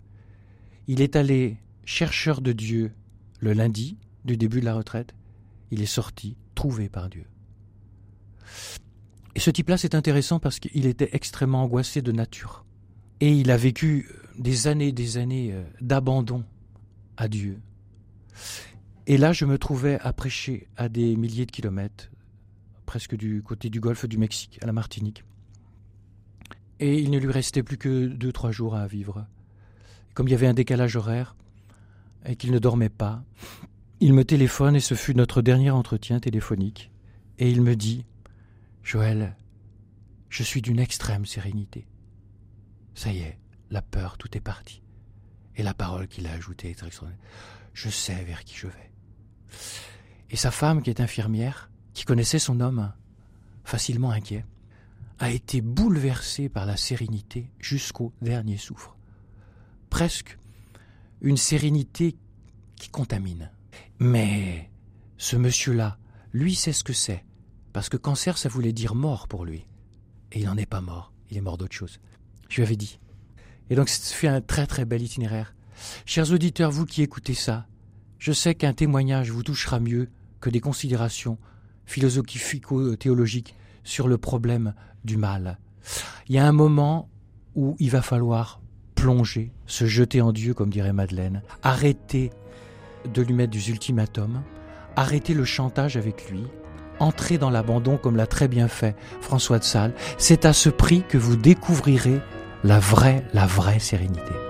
Il est allé chercheur de Dieu le lundi du début de la retraite. Il est sorti, trouvé par Dieu. Et ce type-là, c'est intéressant parce qu'il était extrêmement angoissé de nature. Et il a vécu des années, des années euh, d'abandon à Dieu. Et là, je me trouvais à prêcher à des milliers de kilomètres presque du côté du golfe du Mexique, à la Martinique. Et il ne lui restait plus que deux, trois jours à vivre. Comme il y avait un décalage horaire et qu'il ne dormait pas, il me téléphone et ce fut notre dernier entretien téléphonique. Et il me dit Joël, je suis d'une extrême sérénité. Ça y est, la peur, tout est parti. Et la parole qu'il a ajoutée est extraordinaire. Je sais vers qui je vais. Et sa femme, qui est infirmière, qui connaissait son homme, facilement inquiet, a été bouleversé par la sérénité jusqu'au dernier souffle. Presque une sérénité qui contamine. Mais ce monsieur-là, lui sait ce que c'est, parce que cancer, ça voulait dire mort pour lui. Et il n'en est pas mort, il est mort d'autre chose. Je lui avais dit. Et donc, ça fait un très très bel itinéraire. Chers auditeurs, vous qui écoutez ça, je sais qu'un témoignage vous touchera mieux que des considérations philosophico-théologiques sur le problème du mal. Il y a un moment où il va falloir plonger, se jeter en Dieu, comme dirait Madeleine, arrêter de lui mettre des ultimatums, arrêter le chantage avec lui, entrer dans l'abandon comme l'a très bien fait François de Sales. C'est à ce prix que vous découvrirez la vraie, la vraie sérénité.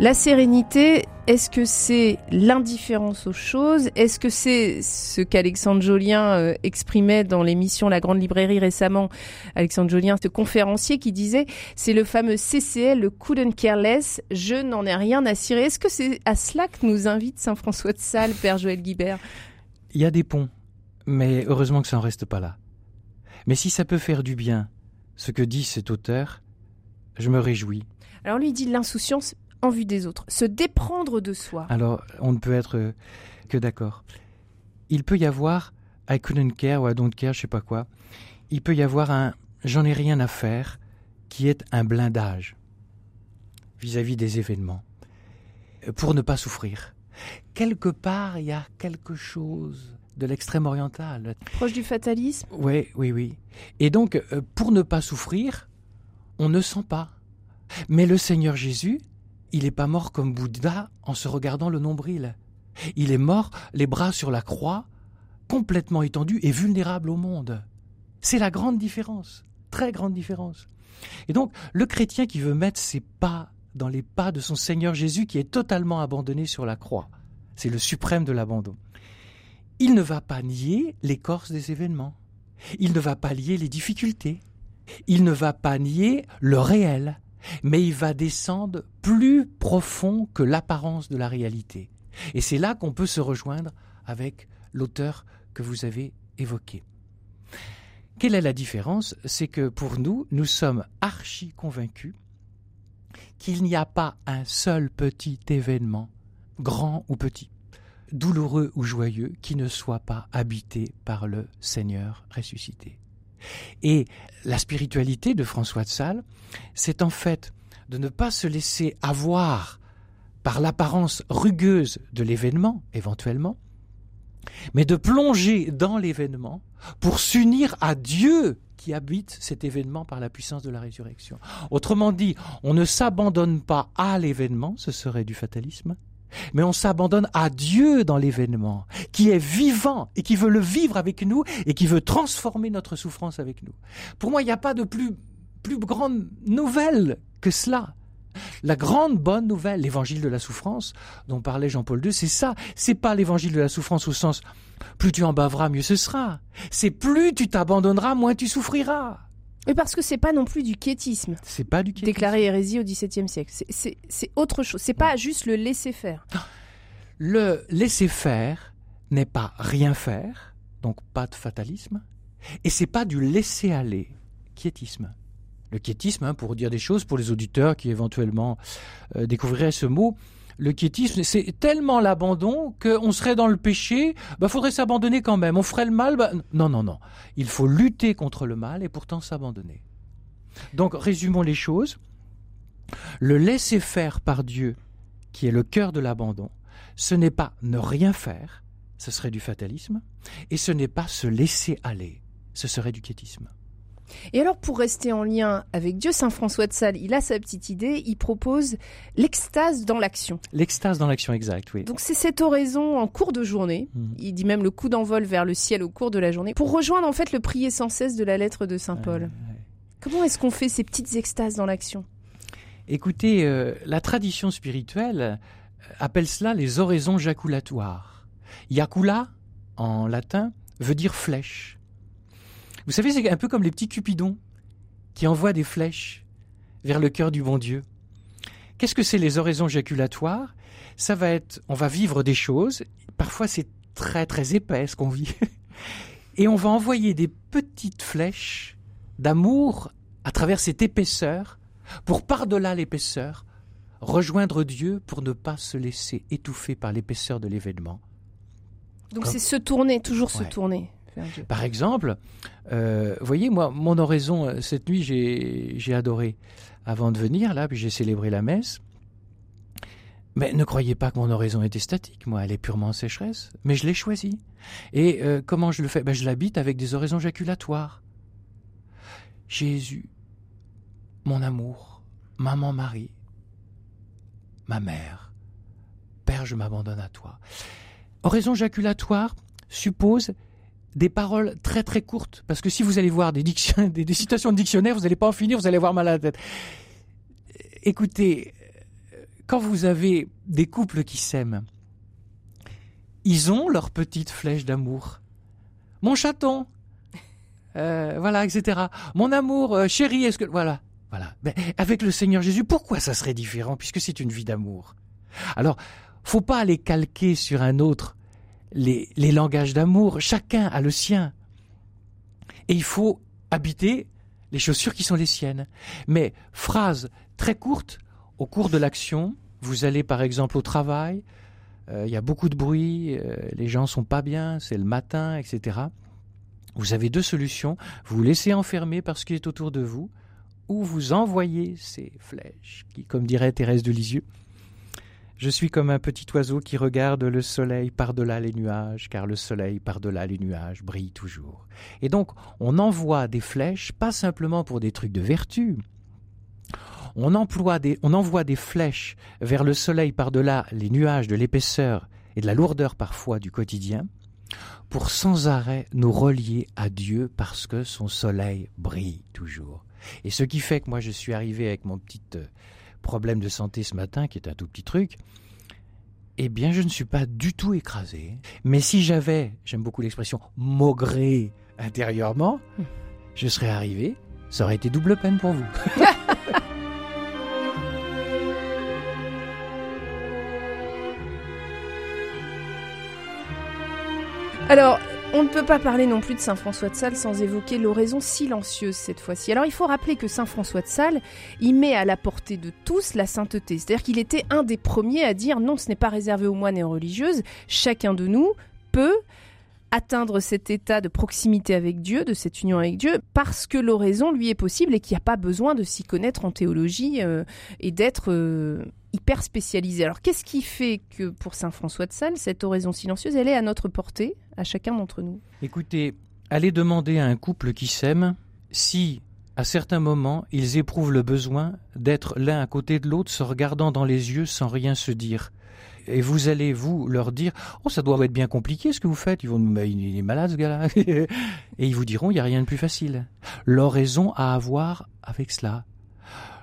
La sérénité, est-ce que c'est l'indifférence aux choses? Est-ce que c'est ce qu'Alexandre Jolien euh, exprimait dans l'émission La Grande Librairie récemment? Alexandre Jolien, ce conférencier qui disait c'est le fameux CCL, le couldn't care less, je n'en ai rien à cirer. Est-ce que c'est à cela que nous invite Saint François de Sales, Père Joël Guibert? Il y a des ponts, mais heureusement que ça n'en reste pas là. Mais si ça peut faire du bien, ce que dit cet auteur, je me réjouis. Alors lui dit l'insouciance en vue des autres, se déprendre de soi. Alors, on ne peut être euh, que d'accord. Il peut y avoir I couldn't care ou I don't care, je sais pas quoi. Il peut y avoir un j'en ai rien à faire qui est un blindage vis-à-vis des événements euh, pour ne pas souffrir. Quelque part, il y a quelque chose de l'extrême oriental. Proche du fatalisme Oui, oui, oui. Et donc, euh, pour ne pas souffrir, on ne sent pas. Mais le Seigneur Jésus, il n'est pas mort comme Bouddha en se regardant le nombril. Il est mort les bras sur la croix, complètement étendu et vulnérable au monde. C'est la grande différence, très grande différence. Et donc, le chrétien qui veut mettre ses pas dans les pas de son Seigneur Jésus qui est totalement abandonné sur la croix, c'est le suprême de l'abandon. Il ne va pas nier l'écorce des événements. Il ne va pas nier les difficultés. Il ne va pas nier le réel mais il va descendre plus profond que l'apparence de la réalité. Et c'est là qu'on peut se rejoindre avec l'auteur que vous avez évoqué. Quelle est la différence? C'est que pour nous, nous sommes archi convaincus qu'il n'y a pas un seul petit événement, grand ou petit, douloureux ou joyeux, qui ne soit pas habité par le Seigneur ressuscité. Et la spiritualité de François de Sales, c'est en fait de ne pas se laisser avoir par l'apparence rugueuse de l'événement, éventuellement, mais de plonger dans l'événement pour s'unir à Dieu qui habite cet événement par la puissance de la résurrection. Autrement dit, on ne s'abandonne pas à l'événement, ce serait du fatalisme, mais on s'abandonne à Dieu dans l'événement, qui est vivant et qui veut le vivre avec nous et qui veut transformer notre souffrance avec nous. Pour moi, il n'y a pas de plus, plus grande nouvelle que cela. La grande bonne nouvelle, l'évangile de la souffrance dont parlait Jean-Paul II, c'est ça. C'est pas l'évangile de la souffrance au sens plus tu en baveras, mieux ce sera. C'est plus tu t'abandonneras, moins tu souffriras. Et parce que c'est pas non plus du quiétisme. C'est pas du quiétisme. Déclaré hérésie au XVIIe siècle. C'est autre chose. C'est pas juste le laisser faire. Le laisser faire n'est pas rien faire, donc pas de fatalisme, et c'est pas du laisser aller, quiétisme. Le quiétisme, hein, pour dire des choses pour les auditeurs qui éventuellement euh, découvriraient ce mot, le quiétisme, c'est tellement l'abandon qu'on serait dans le péché, bah faudrait s'abandonner quand même. On ferait le mal, bah, non, non, non. Il faut lutter contre le mal et pourtant s'abandonner. Donc, résumons les choses. Le laisser faire par Dieu, qui est le cœur de l'abandon, ce n'est pas ne rien faire, ce serait du fatalisme, et ce n'est pas se laisser aller, ce serait du quiétisme. Et alors, pour rester en lien avec Dieu, Saint François de Sales, il a sa petite idée, il propose l'extase dans l'action. L'extase dans l'action, exact, oui. Donc c'est cette oraison en cours de journée, hmm. il dit même le coup d'envol vers le ciel au cours de la journée, pour rejoindre en fait le prier sans cesse de la lettre de Saint Paul. Comment est-ce qu'on fait ces petites extases dans l'action? Écoutez, euh, la tradition spirituelle euh, appelle cela les oraisons jaculatoires. Jacula, en latin, veut dire flèche. Vous savez, c'est un peu comme les petits cupidons qui envoient des flèches vers le cœur du bon Dieu. Qu'est-ce que c'est les oraisons jaculatoires Ça va être, on va vivre des choses, parfois c'est très très épais ce qu'on vit, et on va envoyer des petites flèches d'amour à travers cette épaisseur pour par-delà l'épaisseur rejoindre Dieu pour ne pas se laisser étouffer par l'épaisseur de l'événement. Donc c'est se tourner, toujours se tourner. Par exemple, euh, voyez, moi, mon oraison, euh, cette nuit, j'ai adoré. Avant de venir, là, puis j'ai célébré la messe. Mais ne croyez pas que mon oraison était statique, moi, elle est purement sécheresse. Mais je l'ai choisie. Et euh, comment je le fais? Ben, Je l'habite avec des oraisons jaculatoires. Jésus, mon amour, maman Marie, ma mère, Père, je m'abandonne à toi. Oraison jaculatoire suppose des paroles très très courtes, parce que si vous allez voir des, citations de dictionnaire, vous n'allez pas en finir, vous allez avoir mal à la tête. Écoutez, quand vous avez des couples qui s'aiment, ils ont leur petite flèche d'amour. Mon chaton, euh, voilà, etc. Mon amour, euh, chérie, est-ce que... Voilà, voilà. Ben, avec le Seigneur Jésus, pourquoi ça serait différent puisque c'est une vie d'amour? Alors, faut pas aller calquer sur un autre les, langages d'amour. Chacun a le sien. Et il faut habiter les chaussures qui sont les siennes. Mais phrase très courte, au cours de l'action, vous allez par exemple au travail, euh, il y a beaucoup de bruit, euh, les gens sont pas bien, c'est le matin, etc. Vous avez deux solutions. Vous vous laissez enfermer par ce qui est autour de vous, ou vous envoyez ces flèches, qui, comme dirait Thérèse de Lisieux, je suis comme un petit oiseau qui regarde le soleil par-delà les nuages, car le soleil par-delà les nuages brille toujours. Et donc, on envoie des flèches, pas simplement pour des trucs de vertu. On, des, on envoie des flèches vers le soleil par-delà les nuages de l'épaisseur et de la lourdeur parfois du quotidien, pour sans arrêt nous relier à Dieu parce que son soleil brille toujours. Et ce qui fait que moi je suis arrivé avec mon petit euh, problème de santé ce matin, qui est un tout petit truc, eh bien je ne suis pas du tout écrasé. Mais si j'avais, j'aime beaucoup l'expression, maugré intérieurement, je serais arrivé, ça aurait été double peine pour vous. Alors, on ne peut pas parler non plus de Saint François de Sales sans évoquer l'oraison silencieuse cette fois-ci. Alors il faut rappeler que Saint François de Sales, il met à la portée de tous la sainteté. C'est-à-dire qu'il était un des premiers à dire non, ce n'est pas réservé aux moines et aux religieuses. Chacun de nous peut atteindre cet état de proximité avec Dieu, de cette union avec Dieu, parce que l'oraison lui est possible et qu'il n'y a pas besoin de s'y connaître en théologie euh, et d'être euh, hyper spécialisé. Alors qu'est-ce qui fait que pour Saint François de Sales, cette oraison silencieuse, elle est à notre portée, à chacun d'entre nous? Écoutez, allez demander à un couple qui s'aime si, à certains moments, ils éprouvent le besoin d'être l'un à côté de l'autre, se regardant dans les yeux sans rien se dire. Et vous allez, vous, leur dire Oh, ça doit être bien compliqué ce que vous faites. Ils vont Mais il est malade, ce gars-là. Et ils vous diront Il n'y a rien de plus facile. L'oraison à avoir avec cela.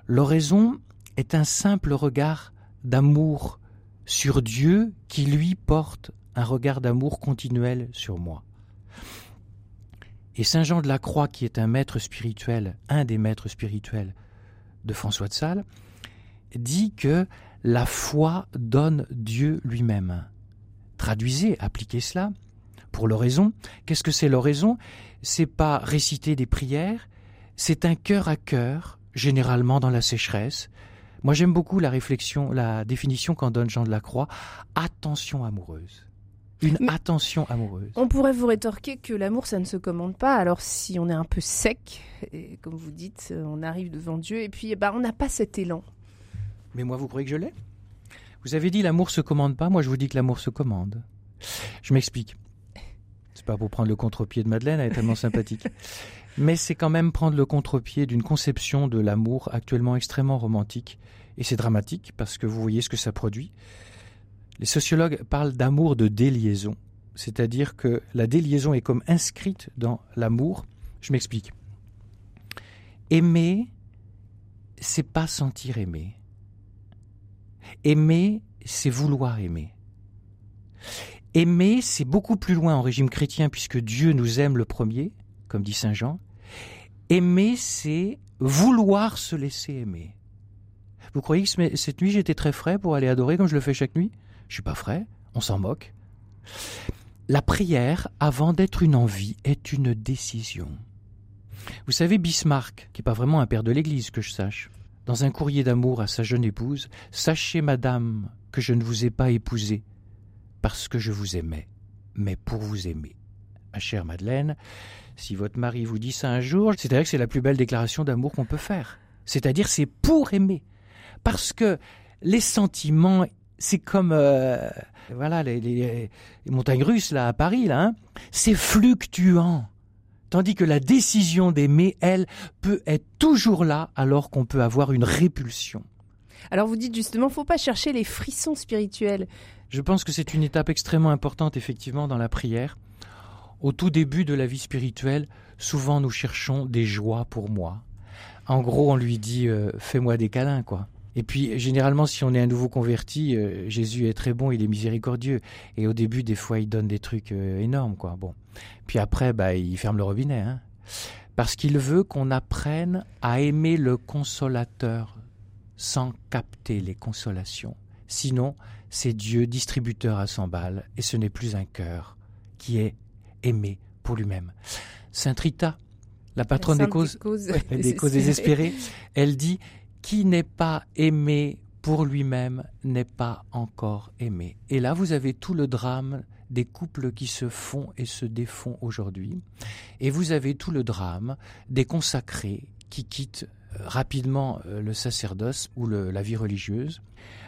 L'oraison est un simple regard d'amour sur Dieu qui lui porte un regard d'amour continuel sur moi. Et Saint Jean de la Croix, qui est un maître spirituel, un des maîtres spirituels de François de Sales, dit que la foi donne Dieu lui-même. Traduisez, appliquez cela. Pour l'oraison, qu'est-ce que c'est l'oraison? C'est pas réciter des prières, c'est un cœur à cœur, généralement dans la sécheresse, moi, j'aime beaucoup la réflexion, la définition qu'en donne Jean de la Croix. Attention amoureuse. Une attention amoureuse. On pourrait vous rétorquer que l'amour, ça ne se commande pas. Alors, si on est un peu sec, et comme vous dites, on arrive devant Dieu, et puis bah, on n'a pas cet élan. Mais moi, vous croyez que je l'ai? Vous avez dit l'amour se commande pas. Moi, je vous dis que l'amour se commande. Je m'explique. C'est pas pour prendre le contre-pied de Madeleine, elle est tellement sympathique. Mais c'est quand même prendre le contre-pied d'une conception de l'amour actuellement extrêmement romantique. Et c'est dramatique parce que vous voyez ce que ça produit. Les sociologues parlent d'amour de déliaison. C'est-à-dire que la déliaison est comme inscrite dans l'amour. Je m'explique. Aimer, c'est pas sentir aimer. Aimer, c'est vouloir aimer. Aimer, c'est beaucoup plus loin en régime chrétien puisque Dieu nous aime le premier, comme dit Saint Jean. Aimer, c'est vouloir se laisser aimer. Vous croyez que cette nuit j'étais très frais pour aller adorer comme je le fais chaque nuit? Je suis pas frais, on s'en moque. La prière, avant d'être une envie, est une décision. Vous savez, Bismarck, qui n'est pas vraiment un père de l'Église, que je sache, dans un courrier d'amour à sa jeune épouse, Sachez, madame, que je ne vous ai pas épousée parce que je vous aimais, mais pour vous aimer. Ma chère Madeleine, si votre mari vous dit ça un jour, c'est-à-dire que c'est la plus belle déclaration d'amour qu'on peut faire. C'est-à-dire c'est pour aimer. Parce que les sentiments, c'est comme euh, voilà les, montagnes russes là à Paris là, hein. c'est fluctuant. Tandis que la décision d'aimer, elle, peut être toujours là alors qu'on peut avoir une répulsion. Alors vous dites justement, faut pas chercher les frissons spirituels. Je pense que c'est une étape extrêmement importante effectivement dans la prière. Au tout début de la vie spirituelle, souvent nous cherchons des joies pour moi. En gros, on lui dit euh, fais-moi des câlins quoi. Et puis généralement, si on est un nouveau converti, euh, Jésus est très bon, il est miséricordieux. Et au début, des fois, il donne des trucs euh, énormes quoi. Bon, puis après, bah, il ferme le robinet. Hein. Parce qu'il veut qu'on apprenne à aimer le consolateur sans capter les consolations. Sinon, c'est Dieu distributeur à 100 balles, et ce n'est plus un cœur qui est aimé pour lui-même. Sainte Rita, la patronne des causes, des causes désespérées, elle dit Qui n'est pas aimé pour lui-même n'est pas encore aimé. Et là, vous avez tout le drame des couples qui se font et se défont aujourd'hui. Et vous avez tout le drame des consacrés qui quittent rapidement euh, le sacerdoce ou la vie religieuse,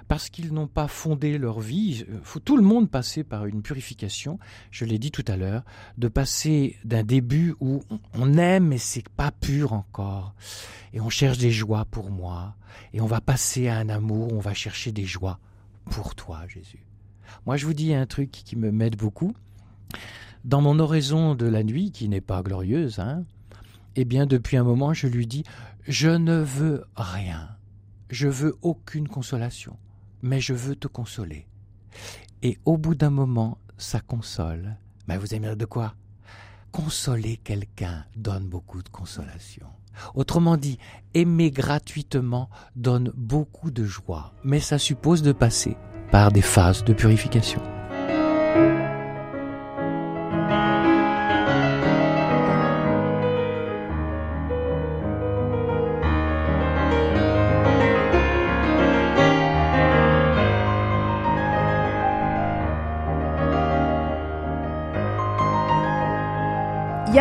parce qu'ils n'ont pas fondé leur vie. Il faut tout le monde passer par une purification, je l'ai dit tout à l'heure, de passer d'un début où on aime mais c'est pas pur encore, et on cherche des joies pour moi, et on va passer à un amour, on va chercher des joies pour toi, Jésus. Moi, je vous dis un truc qui me m'aide beaucoup. Dans mon oraison de la nuit, qui n'est pas glorieuse, hein, eh bien, depuis un moment, je lui dis Je ne veux rien. Je veux aucune consolation. Mais je veux te consoler. Et au bout d'un moment, ça console. Mais vous aimez de quoi? Consoler quelqu'un donne beaucoup de consolation. Autrement dit, aimer gratuitement donne beaucoup de joie, mais ça suppose de passer par des phases de purification.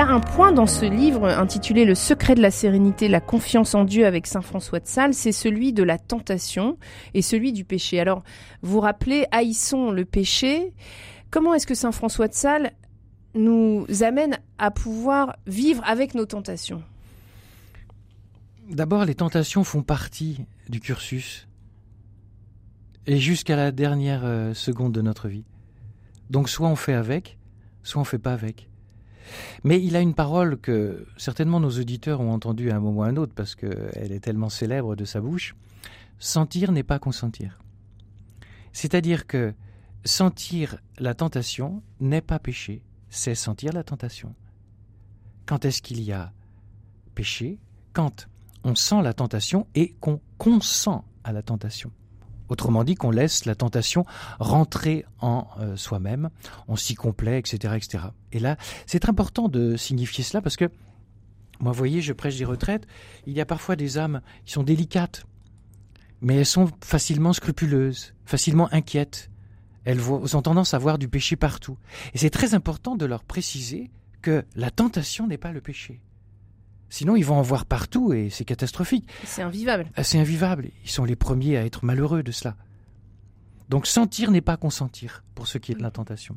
Un point dans ce livre intitulé Le secret de la sérénité, la confiance en Dieu avec Saint François de Sales, c'est celui de la tentation et celui du péché. Alors, vous rappelez, haïssons le péché. Comment est-ce que Saint François de Sales nous amène à pouvoir vivre avec nos tentations? D'abord, les tentations font partie du cursus et jusqu'à la dernière euh, seconde de notre vie. Donc soit on fait avec, soit on fait pas avec. Mais il a une parole que certainement nos auditeurs ont entendue à un moment ou à un autre parce qu'elle est tellement célèbre de sa bouche. Sentir n'est pas consentir. C'est-à-dire que sentir la tentation n'est pas péché, c'est sentir la tentation. Quand est-ce qu'il y a péché? Quand on sent la tentation et qu'on consent à la tentation. Autrement dit, qu'on laisse la tentation rentrer en euh, soi-même, on s'y complaît, etc., etc. Et là, c'est important de signifier cela parce que, moi, vous voyez, je prêche des retraites, il y a parfois des âmes qui sont délicates, mais elles sont facilement scrupuleuses, facilement inquiètes. Elles ont tendance à voir du péché partout. Et c'est très important de leur préciser que la tentation n'est pas le péché. Sinon, ils vont en voir partout et c'est catastrophique. C'est invivable. Ah, c'est invivable. Ils sont les premiers à être malheureux de cela. Donc sentir n'est pas consentir pour ce qui est de la tentation.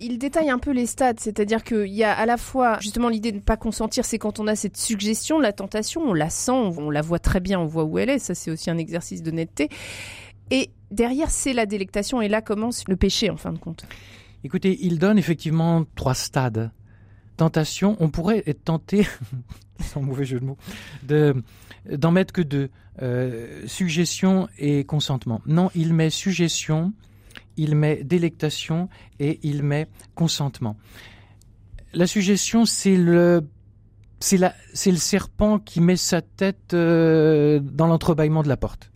Il détaille un peu les stades, c'est-à-dire qu'il y a à la fois justement l'idée de ne pas consentir, c'est quand on a cette suggestion de la tentation, on la sent, on la voit très bien, on voit où elle est, ça c'est aussi un exercice d'honnêteté. Et derrière, c'est la délectation, et là commence le péché en fin de compte. Écoutez, il donne effectivement trois stades tentation, on pourrait être tenté, sans mauvais jeu de mots, de d'en mettre que deux, euh, suggestion et consentement. Non, il met suggestion, il met délectation et il met consentement. La suggestion, c'est le c'est la c'est le serpent qui met sa tête euh, dans l'entrebâillement de la porte.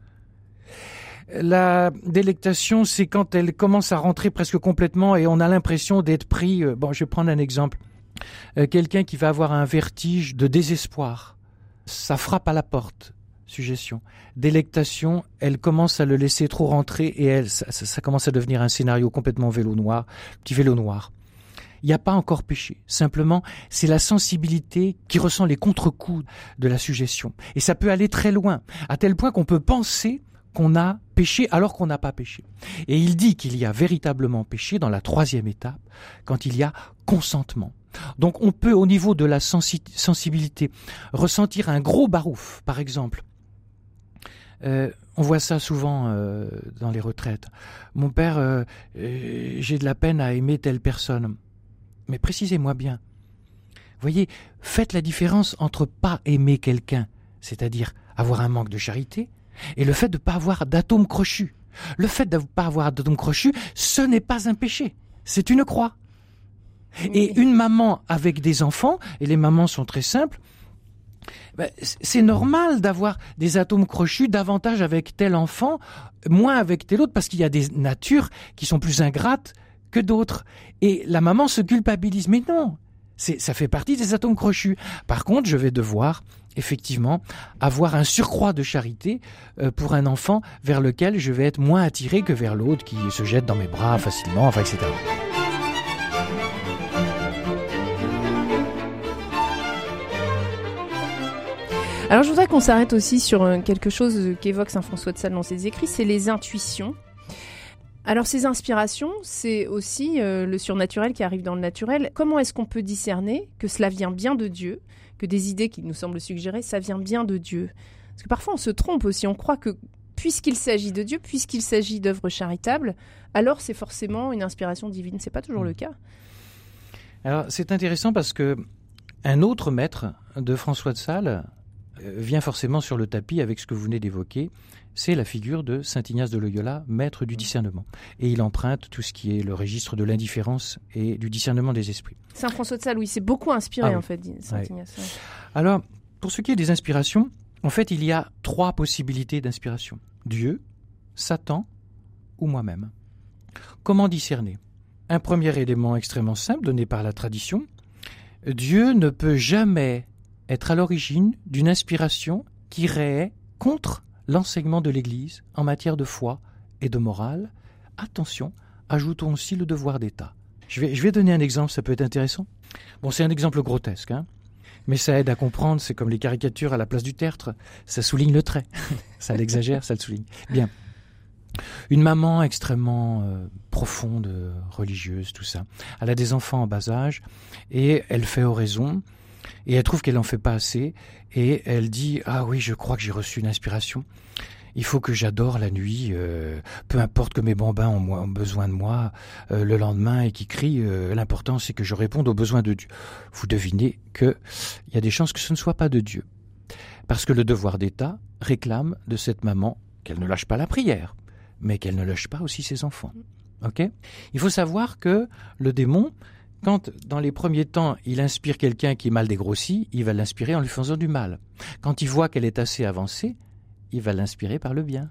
La délectation, c'est quand elle commence à rentrer presque complètement et on a l'impression d'être pris. Euh, bon, je vais prendre un exemple. Euh, quelqu'un qui va avoir un vertige de désespoir. Ça frappe à la porte. Suggestion. Délectation, elle commence à le laisser trop rentrer et elle, ça, ça commence à devenir un scénario complètement vélo noir, petit vélo noir. Il n'y a pas encore péché. Simplement, c'est la sensibilité qui ressent les contre-coups de la suggestion. Et ça peut aller très loin, à tel point qu'on peut penser qu'on a péché alors qu'on n'a pas péché. Et il dit qu'il y a véritablement péché dans la troisième étape, quand il y a consentement. Donc on peut au niveau de la sensibilité ressentir un gros barouf, par exemple. Euh, on voit ça souvent euh, dans les retraites. Mon père, euh, j'ai de la peine à aimer telle personne. Mais précisez-moi bien. Voyez, faites la différence entre pas aimer quelqu'un, c'est-à-dire avoir un manque de charité, et le fait de ne pas avoir d'atome crochu. Le fait de ne pas avoir d'atome crochu, ce n'est pas un péché, c'est une croix. Et une maman avec des enfants, et les mamans sont très simples, ben, c'est normal d'avoir des atomes crochus davantage avec tel enfant, moins avec tel autre, parce qu'il y a des natures qui sont plus ingrates que d'autres. Et la maman se culpabilise. Mais non, ça fait partie des atomes crochus. Par contre, je vais devoir effectivement avoir un surcroît de charité euh, pour un enfant vers lequel je vais être moins attiré que vers l'autre qui se jette dans mes bras facilement, enfin, etc. Alors je voudrais qu'on s'arrête aussi sur euh, quelque chose qu'évoque Saint François de Sales dans ses écrits, c'est les intuitions. Alors ces inspirations, c'est aussi euh, le surnaturel qui arrive dans le naturel. Comment est-ce qu'on peut discerner que cela vient bien de Dieu, que des idées qui nous semblent suggérer, ça vient bien de Dieu? Parce que parfois on se trompe aussi, on croit que puisqu'il s'agit de Dieu, puisqu'il s'agit d'œuvres charitables, alors c'est forcément une inspiration divine. C'est pas toujours le cas. Alors c'est intéressant parce que un autre maître de François de Sales euh, vient forcément sur le tapis avec ce que vous venez d'évoquer, c'est la figure de Saint Ignace de Loyola, maître du discernement. Et il emprunte tout ce qui est le registre de l'indifférence et du discernement des esprits. Saint François de Sales, oui, c'est beaucoup inspiré ah en fait, Saint Ignace. Alors, pour ce qui est des inspirations, en fait, il y a trois possibilités d'inspiration. Dieu, Satan ou moi-même. Comment discerner? Un premier élément extrêmement simple donné par la tradition. Dieu ne peut jamais être à l'origine d'une inspiration qui irait contre l'enseignement de l'Église en matière de foi et de morale. Attention, ajoutons aussi le devoir d'État. Je vais, je vais donner un exemple, ça peut être intéressant. Bon, c'est un exemple grotesque, hein, mais ça aide à comprendre, c'est comme les caricatures à la place du tertre, ça souligne le trait. ça l'exagère, ça le souligne. Bien. Une maman extrêmement euh, profonde, religieuse, tout ça. Elle a des enfants en bas âge et elle fait oraison et elle trouve qu'elle n'en fait pas assez, et elle dit ah oui, je crois que j'ai reçu une inspiration. Il faut que j'adore la nuit, euh, peu importe que mes bambins ont, besoin de moi euh, le lendemain et qui crient. Euh, l'important c'est que je réponde aux besoins de Dieu. Vous devinez que il y a des chances que ce ne soit pas de Dieu, parce que le devoir d'État réclame de cette maman qu'elle ne lâche pas la prière, mais qu'elle ne lâche pas aussi ses enfants. Ok? Il faut savoir que le démon quand, dans les premiers temps, il inspire quelqu'un qui est mal dégrossi, il va l'inspirer en lui faisant du mal. Quand il voit qu'elle est assez avancée, il va l'inspirer par le bien,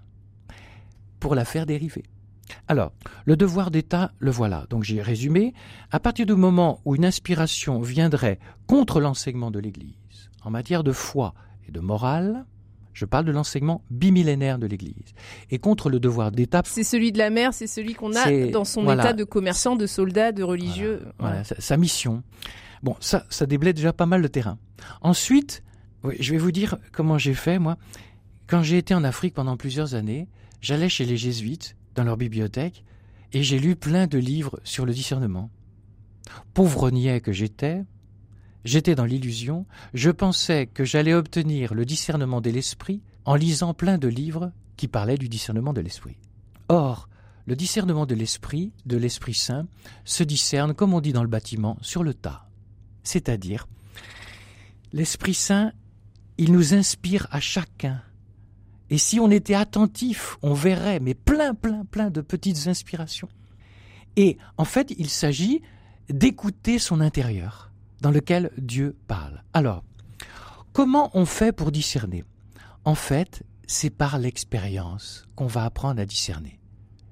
pour la faire dériver. Alors, le devoir d'État, le voilà. Donc j'ai résumé. À partir du moment où une inspiration viendrait contre l'enseignement de l'Église, en matière de foi et de morale, je parle de l'enseignement bimillénaire de l'Église. Et contre le devoir d'État. C'est celui de la mère, c'est celui qu'on a dans son état de commerçant, de soldat, de religieux. Voilà, Sa, mission. Bon, ça, ça déblaye déjà pas mal le terrain. Ensuite, je vais vous dire comment j'ai fait, moi. Quand j'ai été en Afrique pendant plusieurs années, j'allais chez les jésuites, dans leur bibliothèque, et j'ai lu plein de livres sur le discernement. Pauvre niais que j'étais, J'étais dans l'illusion, je pensais que j'allais obtenir le discernement de l'esprit en lisant plein de livres qui parlaient du discernement de l'esprit. Or, le discernement de l'esprit, de l'Esprit Saint, se discerne, comme on dit dans le bâtiment, sur le tas. C'est-à-dire, l'Esprit Saint, il nous inspire à chacun. Et si on était attentif, on verrait, mais plein, plein, plein de petites inspirations. Et en fait, il s'agit d'écouter son intérieur, dans lequel Dieu parle. Alors, comment on fait pour discerner? En fait, c'est par l'expérience qu'on va apprendre à discerner.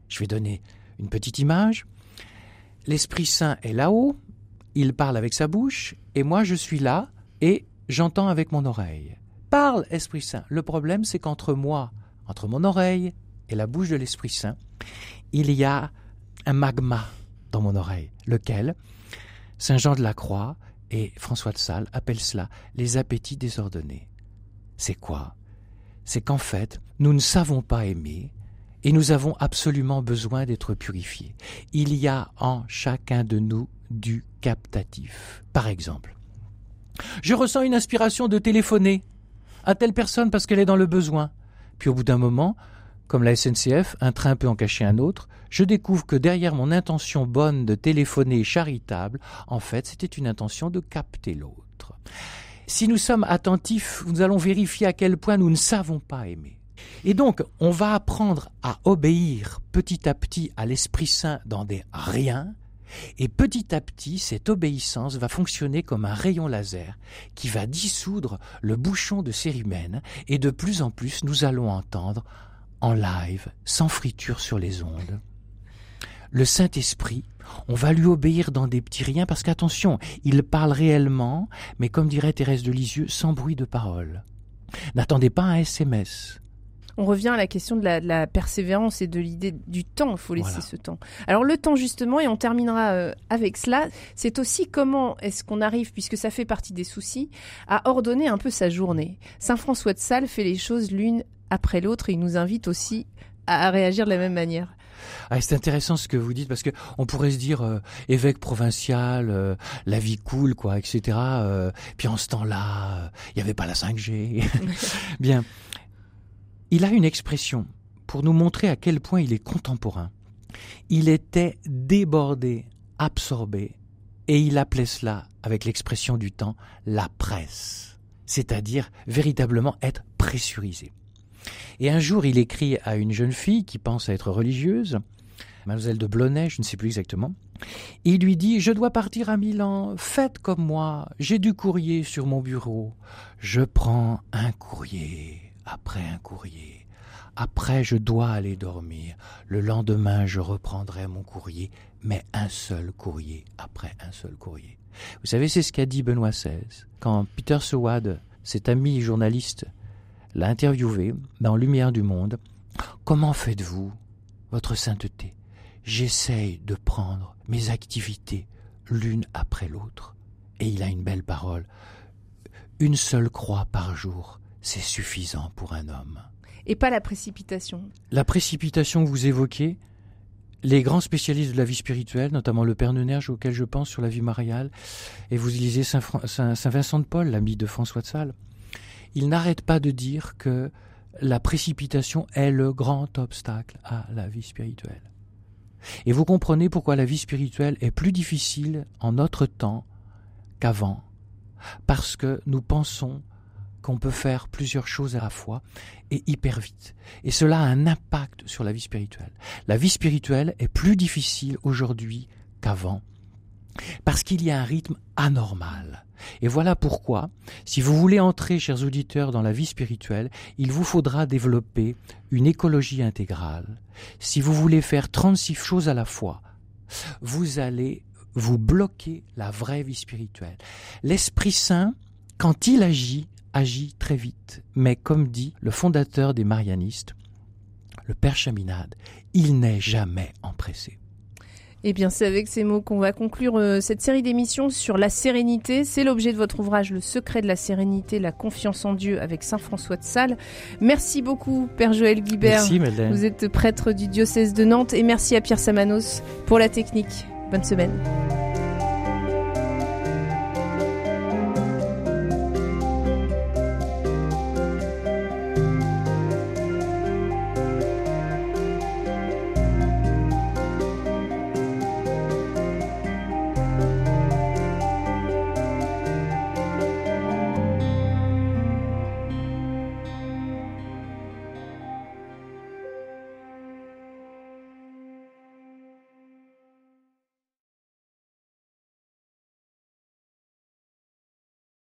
Je vais donner une petite image. L'Esprit Saint est là-haut, il parle avec sa bouche, et moi je suis là, et j'entends avec mon oreille. Parle, Esprit Saint. Le problème, c'est qu'entre moi, entre mon oreille et la bouche de l'Esprit Saint, il y a un magma dans mon oreille, lequel? Saint Jean de la Croix et François de Sales appellent cela les appétits désordonnés. C'est quoi? C'est qu'en fait, nous ne savons pas aimer et nous avons absolument besoin d'être purifiés. Il y a en chacun de nous du captatif. Par exemple, je ressens une inspiration de téléphoner à telle personne parce qu'elle est dans le besoin. Puis au bout d'un moment, comme la SNCF, un train peut en cacher un autre, je découvre que derrière mon intention bonne de téléphoner charitable, en fait, c'était une intention de capter l'autre. Si nous sommes attentifs, nous allons vérifier à quel point nous ne savons pas aimer. Et donc, on va apprendre à obéir petit à petit à l'Esprit Saint dans des riens, et petit à petit, cette obéissance va fonctionner comme un rayon laser qui va dissoudre le bouchon de cérimène, et de plus en plus, nous allons entendre en live, sans friture sur les ondes. Le Saint-Esprit, on va lui obéir dans des petits riens parce qu'attention, il parle réellement, mais comme dirait Thérèse de Lisieux, sans bruit de parole. N'attendez pas un SMS. On revient à la question de la, persévérance et de l'idée du temps. Il faut laisser ce temps. Alors le temps justement, et on terminera euh, avec cela, c'est aussi comment est-ce qu'on arrive, puisque ça fait partie des soucis, à ordonner un peu sa journée. Saint François de Sales fait les choses l'une après l'autre et il nous invite aussi à réagir de la même manière. Ah, c'est intéressant ce que vous dites parce que on pourrait se dire euh, évêque provincial, euh, la vie coule quoi, etc. Euh, puis en ce temps-là, il n'y avait pas la 5G. Bien, il a une expression pour nous montrer à quel point il est contemporain. Il était débordé, absorbé, et il appelait cela, avec l'expression du temps, la presse, c'est-à-dire véritablement être pressurisé. Et un jour, il écrit à une jeune fille qui pense être religieuse, mademoiselle de Blonay, je ne sais plus exactement. Il lui dit Je dois partir à Milan, faites comme moi, j'ai du courrier sur mon bureau. Je prends un courrier après un courrier. Après, je dois aller dormir. Le lendemain, je reprendrai mon courrier, mais un seul courrier après un seul courrier. Vous savez, c'est ce qu'a dit Benoît XVI. Quand Peter Seward, cet ami journaliste, l'a interviewé dans Lumière du Monde. Comment faites-vous votre sainteté? J'essaye de prendre mes activités l'une après l'autre. Et il a une belle parole. Une seule croix par jour, c'est suffisant pour un homme. Et pas la précipitation. La précipitation que vous évoquez, les grands spécialistes de la vie spirituelle, notamment le Père Neunerge auquel je pense sur la vie mariale, et vous lisez Saint, Saint Vincent de Paul, l'ami de François de Sales, il n'arrête pas de dire que la précipitation est le grand obstacle à la vie spirituelle. Et vous comprenez pourquoi la vie spirituelle est plus difficile en notre temps qu'avant, parce que nous pensons qu'on peut faire plusieurs choses à la fois et hyper vite. Et cela a un impact sur la vie spirituelle. La vie spirituelle est plus difficile aujourd'hui qu'avant, parce qu'il y a un rythme anormal. Et voilà pourquoi, si vous voulez entrer, chers auditeurs, dans la vie spirituelle, il vous faudra développer une écologie intégrale. Si vous voulez faire 36 choses à la fois, vous allez vous bloquer la vraie vie spirituelle. L'Esprit Saint, quand il agit, agit très vite. Mais comme dit le fondateur des Marianistes, le Père Chaminade, il n'est jamais empressé. Eh bien, c'est avec ces mots qu'on va conclure euh, cette série d'émissions sur la sérénité. C'est l'objet de votre ouvrage Le secret de la sérénité, la confiance en Dieu avec Saint François de Sales. Merci beaucoup, Père Joël Guibert. Merci, Madeleine. Vous êtes prêtre du diocèse de Nantes et merci à Pierre Samanos pour la technique. Bonne semaine.